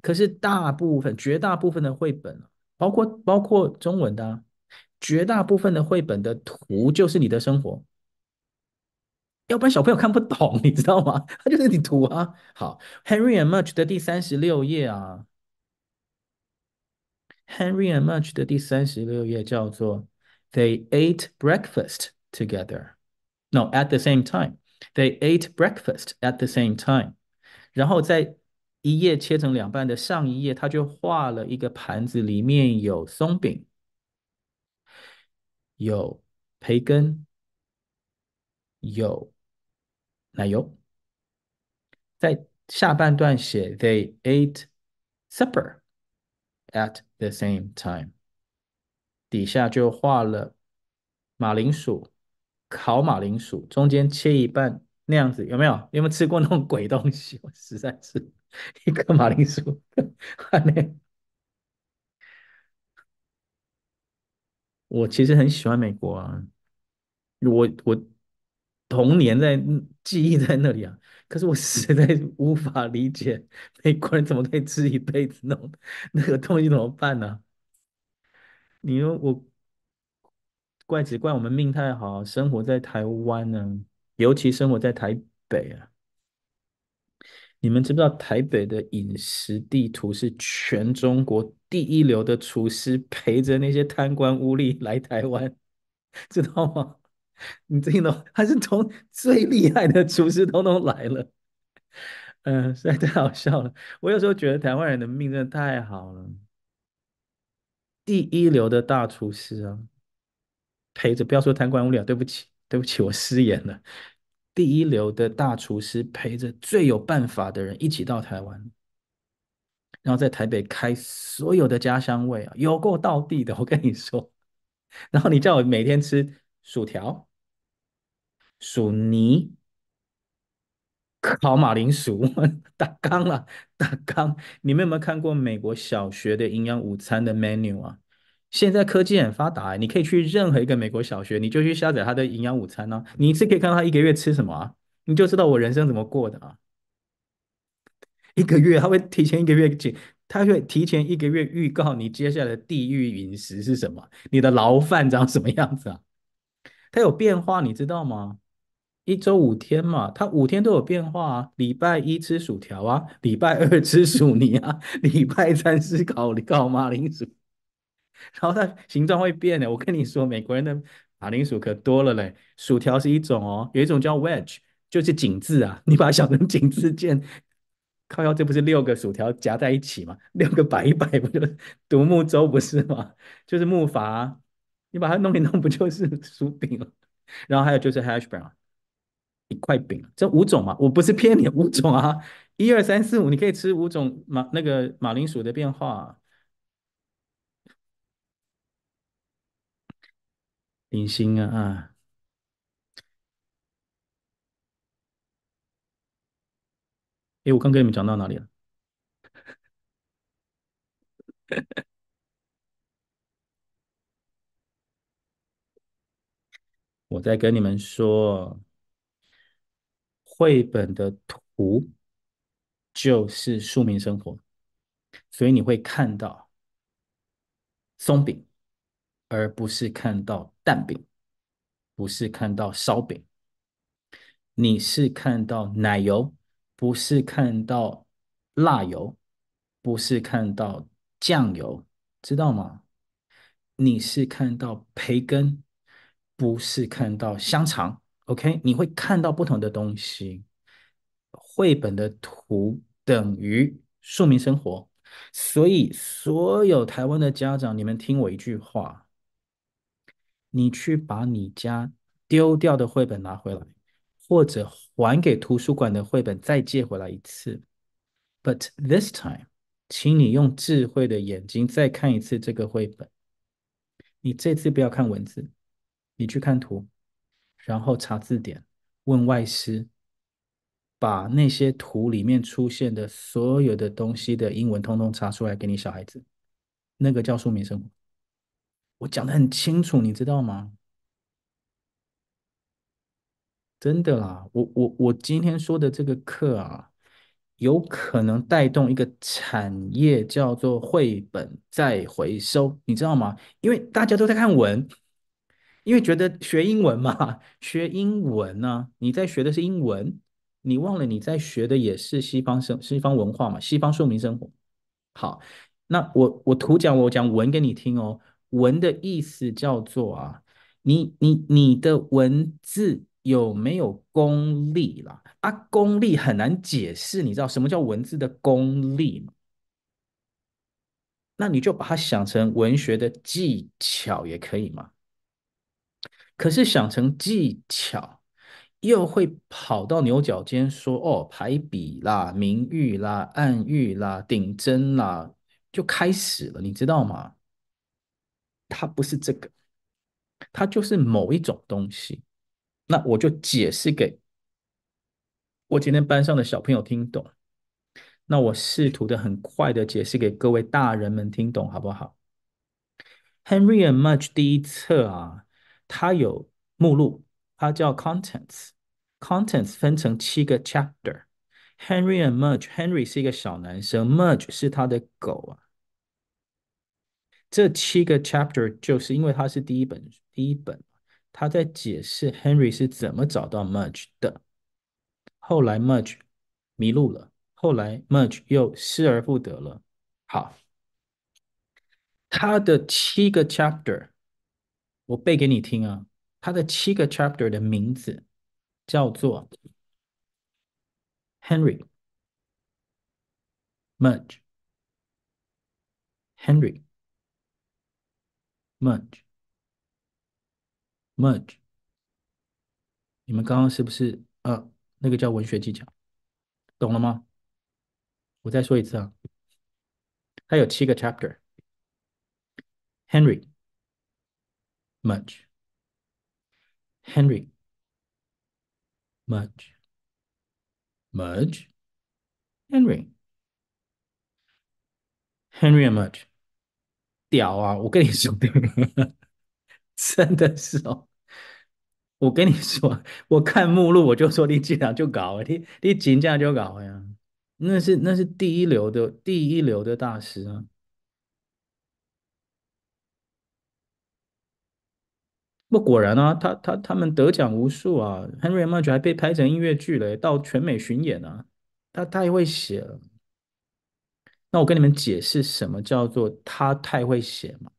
可是大部分、绝大部分的绘本。包括包括中文的，绝大部分的绘本的图就是你的生活，要不然小朋友看不懂，你知道吗？它就是你图啊。好，Henry and m u c h 的第三十六页啊 ，Henry and Mudge 的第三十六页叫做 They ate breakfast together. No, at the same time. They ate breakfast at the same time. 然后在一页切成两半的上一页，他就画了一个盘子，里面有松饼，有培根，有奶油。在下半段写 They ate supper At the same time，底下就画了马铃薯，烤马铃薯，中间切一半那样子，有没有？有没有吃过那种鬼东西？我实在是。一个马铃薯，我其实很喜欢美国啊，我我童年在记忆在那里啊，可是我实在无法理解美国人怎么可以吃一辈子那种那个东西怎么办呢？你说我怪只怪我们命太好，生活在台湾呢，尤其生活在台北啊。你们知不知道台北的饮食地图是全中国第一流的厨师陪着那些贪官污吏来台湾，知道吗？你听懂？还是从最厉害的厨师统统来了？嗯、实在太好笑了。我有时候觉得台湾人的命真的太好了，第一流的大厨师啊，陪着，不要说贪官污吏啊，对不起，对不起，我失言了。第一流的大厨师陪着最有办法的人一起到台湾，然后在台北开所有的家乡味啊，有够到地的，我跟你说。然后你叫我每天吃薯条、薯泥、烤马铃薯，打纲了，打纲。你们有没有看过美国小学的营养午餐的 menu 啊？现在科技很发达，你可以去任何一个美国小学，你就去下载他的营养午餐呢、啊。你是可以看到他一个月吃什么啊，你就知道我人生怎么过的啊。一个月他会提前一个月提，他会提前一个月预告你接下来的地狱饮食是什么，你的牢饭长什么样子啊？他有变化，你知道吗？一周五天嘛，他五天都有变化啊。礼拜一吃薯条啊，礼拜二吃薯泥啊，礼拜三吃烤烤马铃薯。然后它形状会变的，我跟你说，美国人的马铃薯可多了嘞。薯条是一种哦，有一种叫 wedge，就是井字啊，你把它想成井字键，靠腰，这不是六个薯条夹在一起吗？六个摆一摆不就独木舟不是吗？就是木筏，你把它弄一弄不就是薯饼了？然后还有就是 hash brown，一块饼，这五种嘛，我不是骗你，五种啊，一二三四五，你可以吃五种马那个马铃薯的变化。零星啊啊！哎，我刚跟你们讲到哪里了？我在跟你们说，绘本的图就是庶民生活，所以你会看到松饼。而不是看到蛋饼，不是看到烧饼。你是看到奶油，不是看到辣油，不是看到酱油，知道吗？你是看到培根，不是看到香肠。OK，你会看到不同的东西。绘本的图等于庶民生活，所以所有台湾的家长，你们听我一句话，你去把你家丢掉的绘本拿回来。或者还给图书馆的绘本再借回来一次，But this time，请你用智慧的眼睛再看一次这个绘本。你这次不要看文字，你去看图，然后查字典，问外师，把那些图里面出现的所有的东西的英文通通查出来给你小孩子。那个叫庶民生活。我讲得很清楚，你知道吗？真的啦，我我我今天说的这个课啊，有可能带动一个产业，叫做绘本再回收，你知道吗？因为大家都在看文，因为觉得学英文嘛，学英文呢、你在学的是英文，你忘了你在学的也是西方生西方文化嘛，西方庶民生活。好，那我我图讲我讲文给你听哦，文的意思叫做啊，你你你的文字。有没有功力啦？啊，功力很难解释，你知道什么叫文字的功力吗？那你就把它想成文学的技巧也可以嘛。可是想成技巧，又会跑到牛角尖说哦，排比啦、明喻啦、暗喻啦、顶针啦，就开始了，你知道吗？它不是这个，它就是某一种东西。那我就解释给我今天班上的小朋友听懂。那我试图的很快的解释给各位大人们听懂，好不好？Henry and Much 第一册啊，它有目录，它叫 Contents。Contents 分成七个 chapter。Henry and Mudge，Henry 是一个小男生，Mudge 是他的狗啊。这七个 chapter 就是因为它是第一本，第一本。他在解释 Henry 是怎么找到 Mudge 的。后来 Mudge 迷路了，后来 Mudge 又失而复得了。好，他的七个 chapter，我背给你听啊。他的七个 chapter 的名字叫做 Henry Mudge Henry Mudge Mudge，你们刚刚是不是呃，那个叫文学技巧，懂了吗？我再说一次啊，它有七个 chapter，Henry Mudge，Mudge，Henry Henry Mudge，屌啊！我跟你说。真的是哦，我跟你说，我看目录我就说你这样就搞，你你紧这样就搞呀，那是那是第一流的第一流的大师啊。不果然啊，他他他们得奖无数啊，Henry Mudge 还被拍成音乐剧了，到全美巡演啊，他太会写了。那我跟你们解释什么叫做他太会写嘛。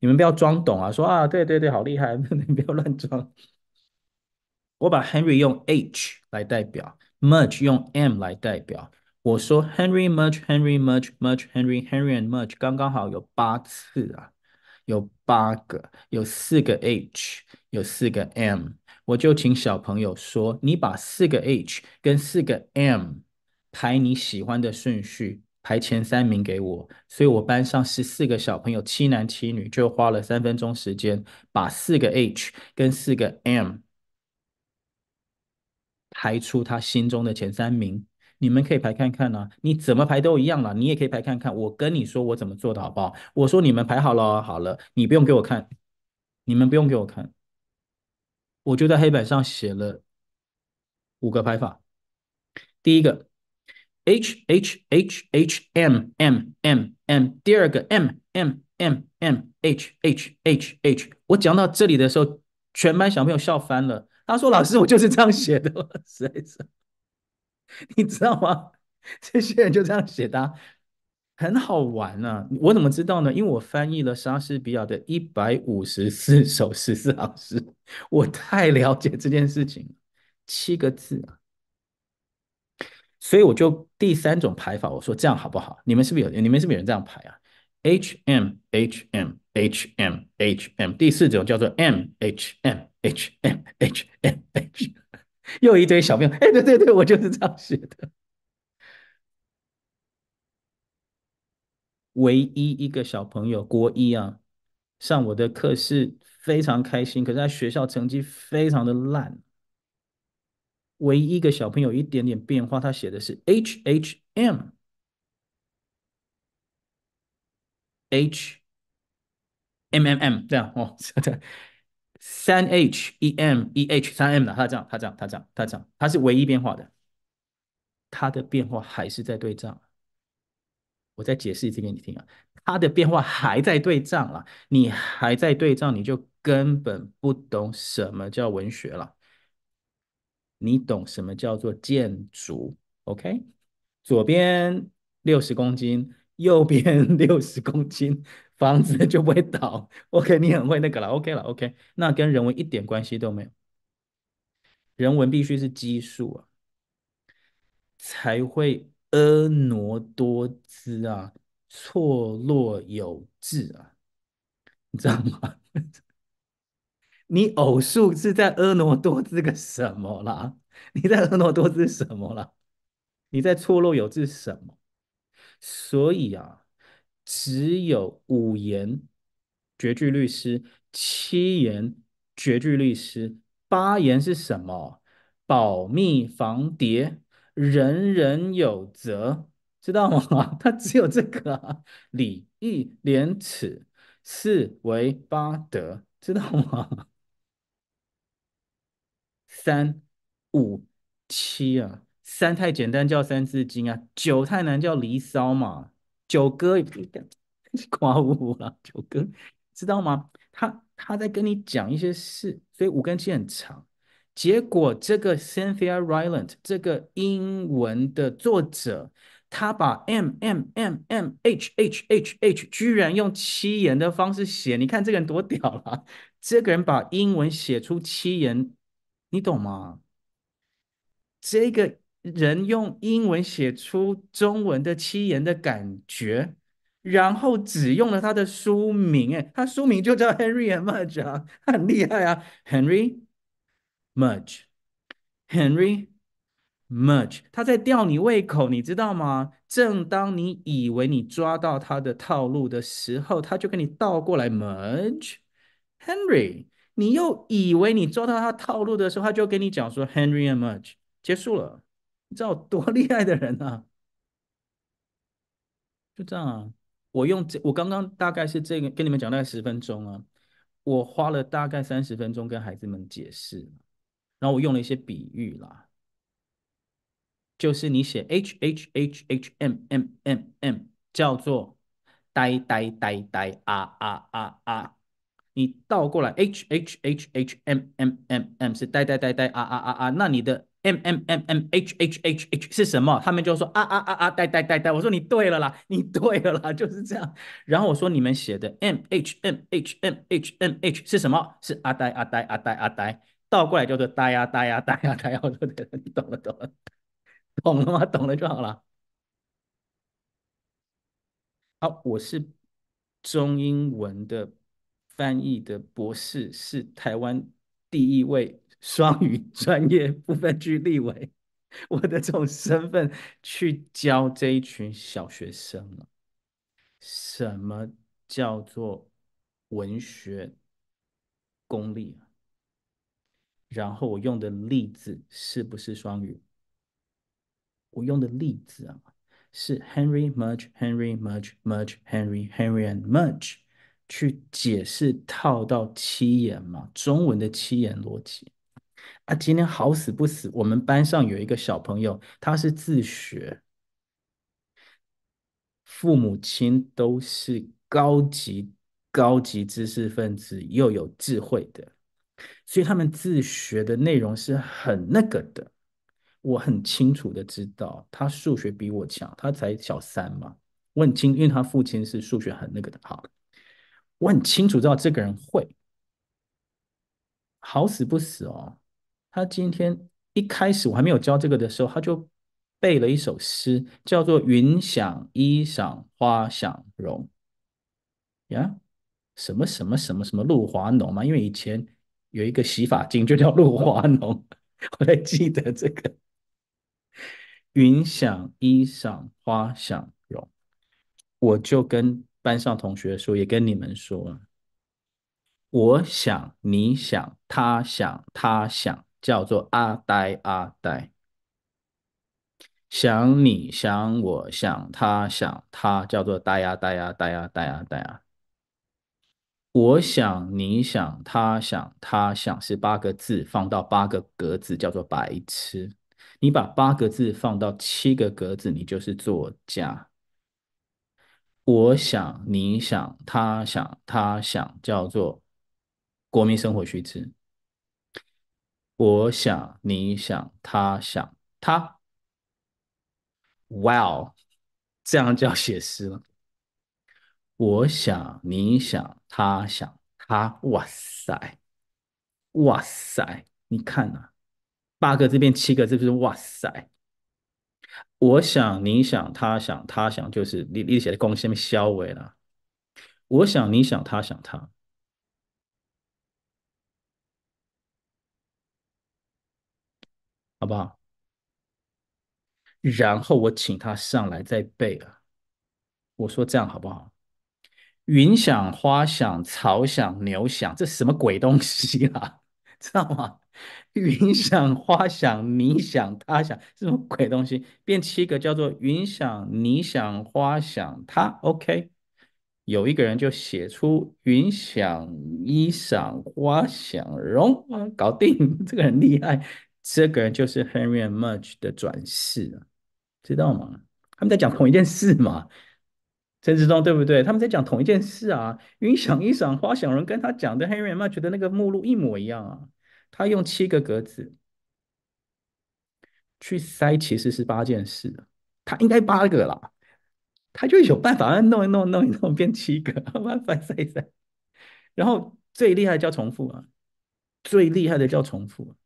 你们不要装懂啊！说啊，对对对，好厉害！你不要乱装。我把 Henry 用 H 来代表，Mudge 用 M 来代表。我说 Henry Mudge Henry Mudge Mudge Henry Henry and Mudge 刚刚好有八次啊，有八个，有四个 H，有四个 M。我就请小朋友说，你把四个 H 跟四个 M 排你喜欢的顺序。排前三名给我，所以我班上十四个小朋友，七男七女，就花了三分钟时间，把四个 H 跟四个 M 排出他心中的前三名。你们可以排看看啊，你怎么排都一样啦，你也可以排看看。我跟你说我怎么做的好不好？我说你们排好了，好了，你不用给我看，你们不用给我看，我就在黑板上写了五个排法。第一个。H H H H M M M M，第二个 M M M M H H H H。我讲到这里的时候，全班小朋友笑翻了。他说：“老师，我就是这样写的。”实在是，你知道吗？这些人就这样写的，很好玩啊！我怎么知道呢？因为我翻译了莎士比亚的一百五十四首十四行诗，我太了解这件事情。七个字！所以我就第三种排法，我说这样好不好？你们是不是有？你们是不是有人这样排啊？H M H M H M H M，第四种叫做 M H M H M H M H，又一堆小朋友，哎，对对对，我就是这样写的。唯一一个小朋友国一啊，上我的课是非常开心，可是他学校成绩非常的烂。唯一一个小朋友一点点变化，他写的是 H H M H M M M 这样哦，三 h e m e h 三 M 的，他这样，他这样，他这样，他这样，他是唯一变化的，他的变化还是在对账。我再解释一次给你听啊，他的变化还在对账了，你还在对账，你就根本不懂什么叫文学了。你懂什么叫做建筑？OK，左边六十公斤，右边 六十公斤，房子就不会倒。OK，你很会那个了。OK 了，OK，那跟人文一点关系都没有。人文必须是奇数啊，才会婀娜多姿啊，错落有致啊，你知道吗？你偶数是在婀娜多姿个什么啦？你在婀娜多姿什么啦？你在错落有致什么？所以啊，只有五言绝句律诗，七言绝句律诗，八言是什么？保密防谍，人人有责，知道吗？它只有这个，礼义廉耻，四维八德，知道吗？三五七啊，三太简单叫三字经啊，九太难叫离骚嘛，九哥也不讲，夸五了，九哥知道吗？他他在跟你讲一些事，所以五根七很长。结果这个 Cynthia Rylant 这个英文的作者，他把 M M M M H H H H 居然用七言的方式写，你看这个人多屌了，这个人把英文写出七言。你懂吗？这个人用英文写出中文的七言的感觉，然后只用了他的书名，哎，他书名就叫 Henry and Mudge 啊，很厉害啊，Henry Mudge，Henry Mudge，他在吊你胃口，你知道吗？正当你以为你抓到他的套路的时候，他就跟你倒过来 Mudge，Henry。你又以为你抓到他套路的时候，他就跟你讲说 Henry and Mudge 结束了，你知道多 厉害的人啊？就这样啊，我用这，我刚刚大概是这个跟你们讲大概十分钟啊，我花了大概三十分钟跟孩子们解释，然后我用了一些比喻啦，就是你写 H H H H M M M M 叫做呆呆呆呆啊啊啊啊。你倒过来，h h h h m m m m 是呆呆呆呆啊啊啊啊，那你的 m m m m h h h h 是什么？他们就说啊啊啊啊呆呆呆呆。我说你对了啦，你对了啦，就是这样。然后我说你们写的 m h m h m h m h 是什么？是阿呆阿呆阿呆阿呆，倒过来叫做呆呀呆呀呆呀呆呀。我说对了，你懂了懂了，懂了吗？懂了就好了。好，我是中英文的。翻译的博士是台湾第一位双语专业部分区立委，我的这种身份去教这一群小学生。什么叫做文学功力啊？然后我用的例子是不是双语？我用的例子啊，是 Henry Mudge Henry Mudge Mudge Henry Henry and Mudge。去解释套到七言嘛，中文的七言逻辑啊。今天好死不死，我们班上有一个小朋友，他是自学，父母亲都是高级高级知识分子，又有智慧的，所以他们自学的内容是很那个的。我很清楚的知道，他数学比我强，他才小三嘛。我很清，因为他父亲是数学很那个的，好，我很清楚知道这个人会，好死不死哦。他今天一开始我还没有教这个的时候，他就背了一首诗，叫做“云想衣裳花想容”。呀，什么什么什么什么露华浓嘛？因为以前有一个洗发精就叫露华浓，我还记得这个。云想衣裳花想容，我就跟班上同学说，也跟你们说，我想，你想，他想，他想，叫做阿呆阿呆。想你想我想他想他，叫做呆呀呆呀呆呀呆呀呆呀。我想你想他想他想是八个字，放到八个格子，叫做白痴。你把八个字放到七个格子，你就是作家。我想，你想，他想，他想，叫做国民生活须知。我想，你想，他想，他，哇哦，这样叫写诗了。我想，你想，他想，他，哇塞，哇塞，你看呐。八个字变七个字，就是哇塞！我想，你想，他想，他想，就是你你写的贡献消尾了。我想，你想，他想，他，好不好？然后我请他上来再背了。我说这样好不好？云想，花想，草想，牛想，这什么鬼东西啊？知道吗？云想花想你想他想是什么鬼东西？变七个叫做云想你想花想他。OK，有一个人就写出云想衣裳花想容，搞定，这个很厉害。这个就是 Henry and Mudge 的转世，知道吗？他们在讲同一件事嘛？陈志忠对不对？他们在讲同一件事啊。云想衣裳花想容，跟他讲的 Henry and Mudge 的那个目录一模一样啊。他用七个格子去塞，其实是八件事。他应该八个啦，他就有办法弄一弄，弄一弄变七个，慢慢塞一塞。然后最厉害叫重复啊，最厉害的叫重复。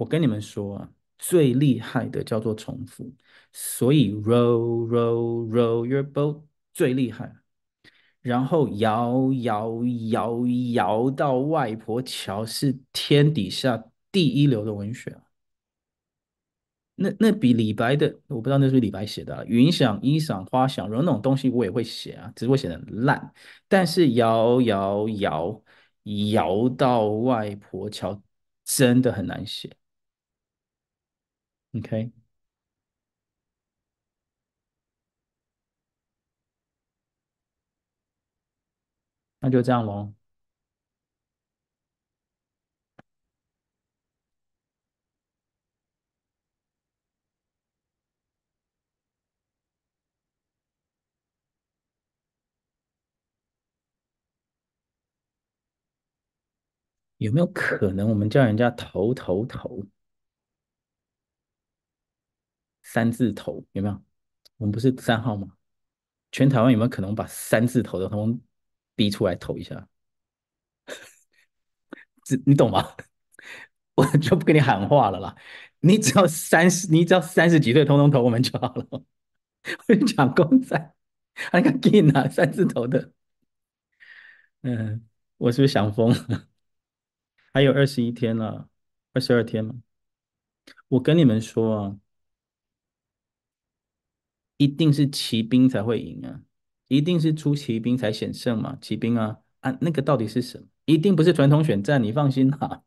我跟你们说啊，最厉害的叫做重复。所以 row row row your boat 最厉害。然后摇摇摇摇到外婆桥是天底下第一流的文学啊，那那比李白的，我不知道那是不是李白写的啊。云想衣裳花想容那种东西我也会写啊，只是我写的烂。但是摇摇摇摇到外婆桥真的很难写。OK。那就这样喽。有没有可能我们叫人家头头头三字头？有没有？我们不是三号吗？全台湾有没有可能把三字头的通通逼出来投一下，这你懂吗？我就不跟你喊话了啦。你只要三十，你只要三十几岁，通通投我们就好了。我跟你讲公仔，还敢给拿三字头的？嗯，我是不是想疯了？还有二十一天了，二十二天了。我跟你们说啊，一定是骑兵才会赢啊。一定是出骑兵才险胜嘛？骑兵啊啊，那个到底是什么？一定不是传统选战，你放心哈。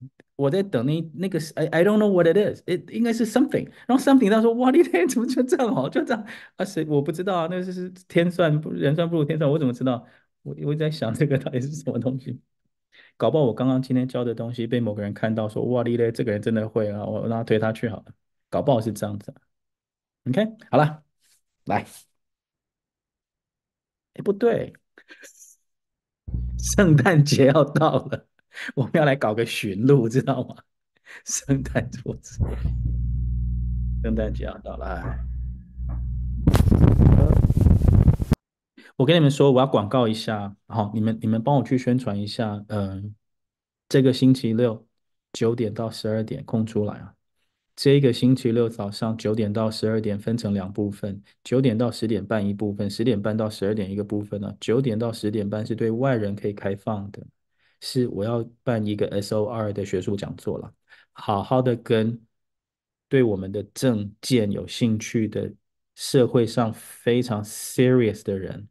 我在等那那个，I I don't know what it is，it 应该是 something。然后 something 他说哇，你天怎么就这样好？就这样啊？谁我不知道啊？那是是天算不人算不如天算，我怎么知道？我我在想这个到底是什么东西？搞不好我刚刚今天教的东西被某个人看到说哇，你嘞这个人真的会啊，我让他推他去好了。搞不好是这样子。OK，好了，来。哎，不对，圣诞节要到了，我们要来搞个驯鹿，知道吗？圣诞桌子，圣诞节要到了，我跟你们说，我要广告一下，好，你们你们帮我去宣传一下，嗯，这个星期六九点到十二点空出来啊。这个星期六早上九点到十二点分成两部分，九点到十点半一部分，十点半到十二点一个部分呢。九点到十点半是对外人可以开放的，是我要办一个 SOR 的学术讲座了，好好的跟对我们的政见有兴趣的社会上非常 serious 的人。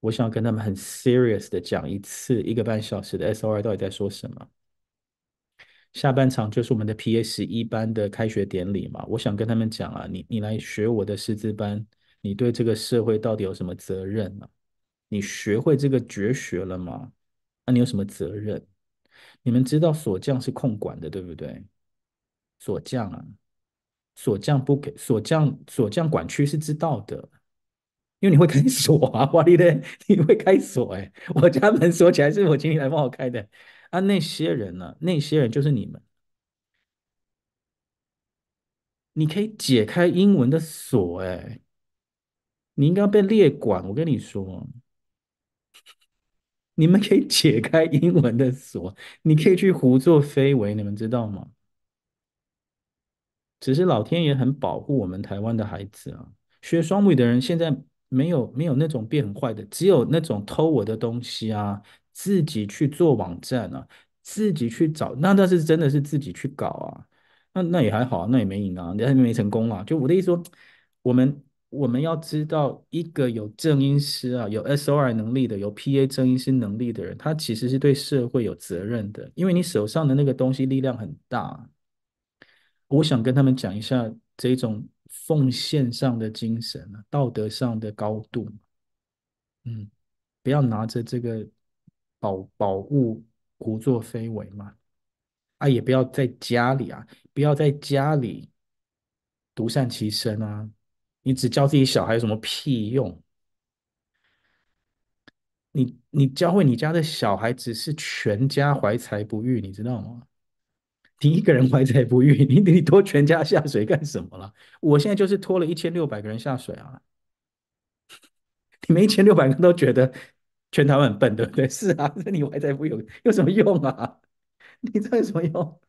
我想跟他们很 serious 的讲一次一个半小时的 SOR 到底在说什么。下半场就是我们的 PS 一班的开学典礼嘛。我想跟他们讲啊，你你来学我的师资班，你对这个社会到底有什么责任呢？你学会这个绝学了吗？那你有什么责任？你们知道锁匠是控管的，对不对？锁匠啊，锁匠不给锁匠锁匠管区是知道的。因为你会开锁啊，哇哩嘞，你会开锁哎，我家门锁起来是我请你来帮我开的啊。那些人呢、那些人就是你们，你可以解开英文的锁哎，你应该被列管。我跟你说，你们可以解开英文的锁，你可以去胡作非为，你们知道吗？只是老天爷很保护我们台湾的孩子啊，学双语的人现在。没有没有那种变坏的，只有那种偷我的东西啊，自己去做网站啊，自己去找，那那是真的是自己去搞啊，那那也还好，那也没赢啊，也没成功啊。就我的意思说，我们我们要知道，一个有正音师啊，有 SOR 能力的，有 PA 正音师能力的人，他其实是对社会有责任的，因为你手上的那个东西力量很大。我想跟他们讲一下这种。奉献上的精神啊，道德上的高度，嗯，不要拿着这个保保物胡作非为嘛，啊，也不要在家里啊，不要在家里独善其身啊，你只教自己小孩有什么屁用？你你教会你家的小孩只是全家怀才不遇，你知道吗？你一个人怀才不遇，你你拖全家下水干什么了？我现在就是拖了一千六百个人下水啊！你们一千六百个都觉得全台湾很笨，对不对？是啊，那你外在不有有什么用啊？你这有什么用？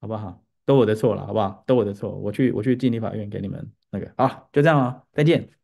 好不好？都我的错了，好不好？都我的错，我去我去进立法院给你们那个好，就这样啊，再见。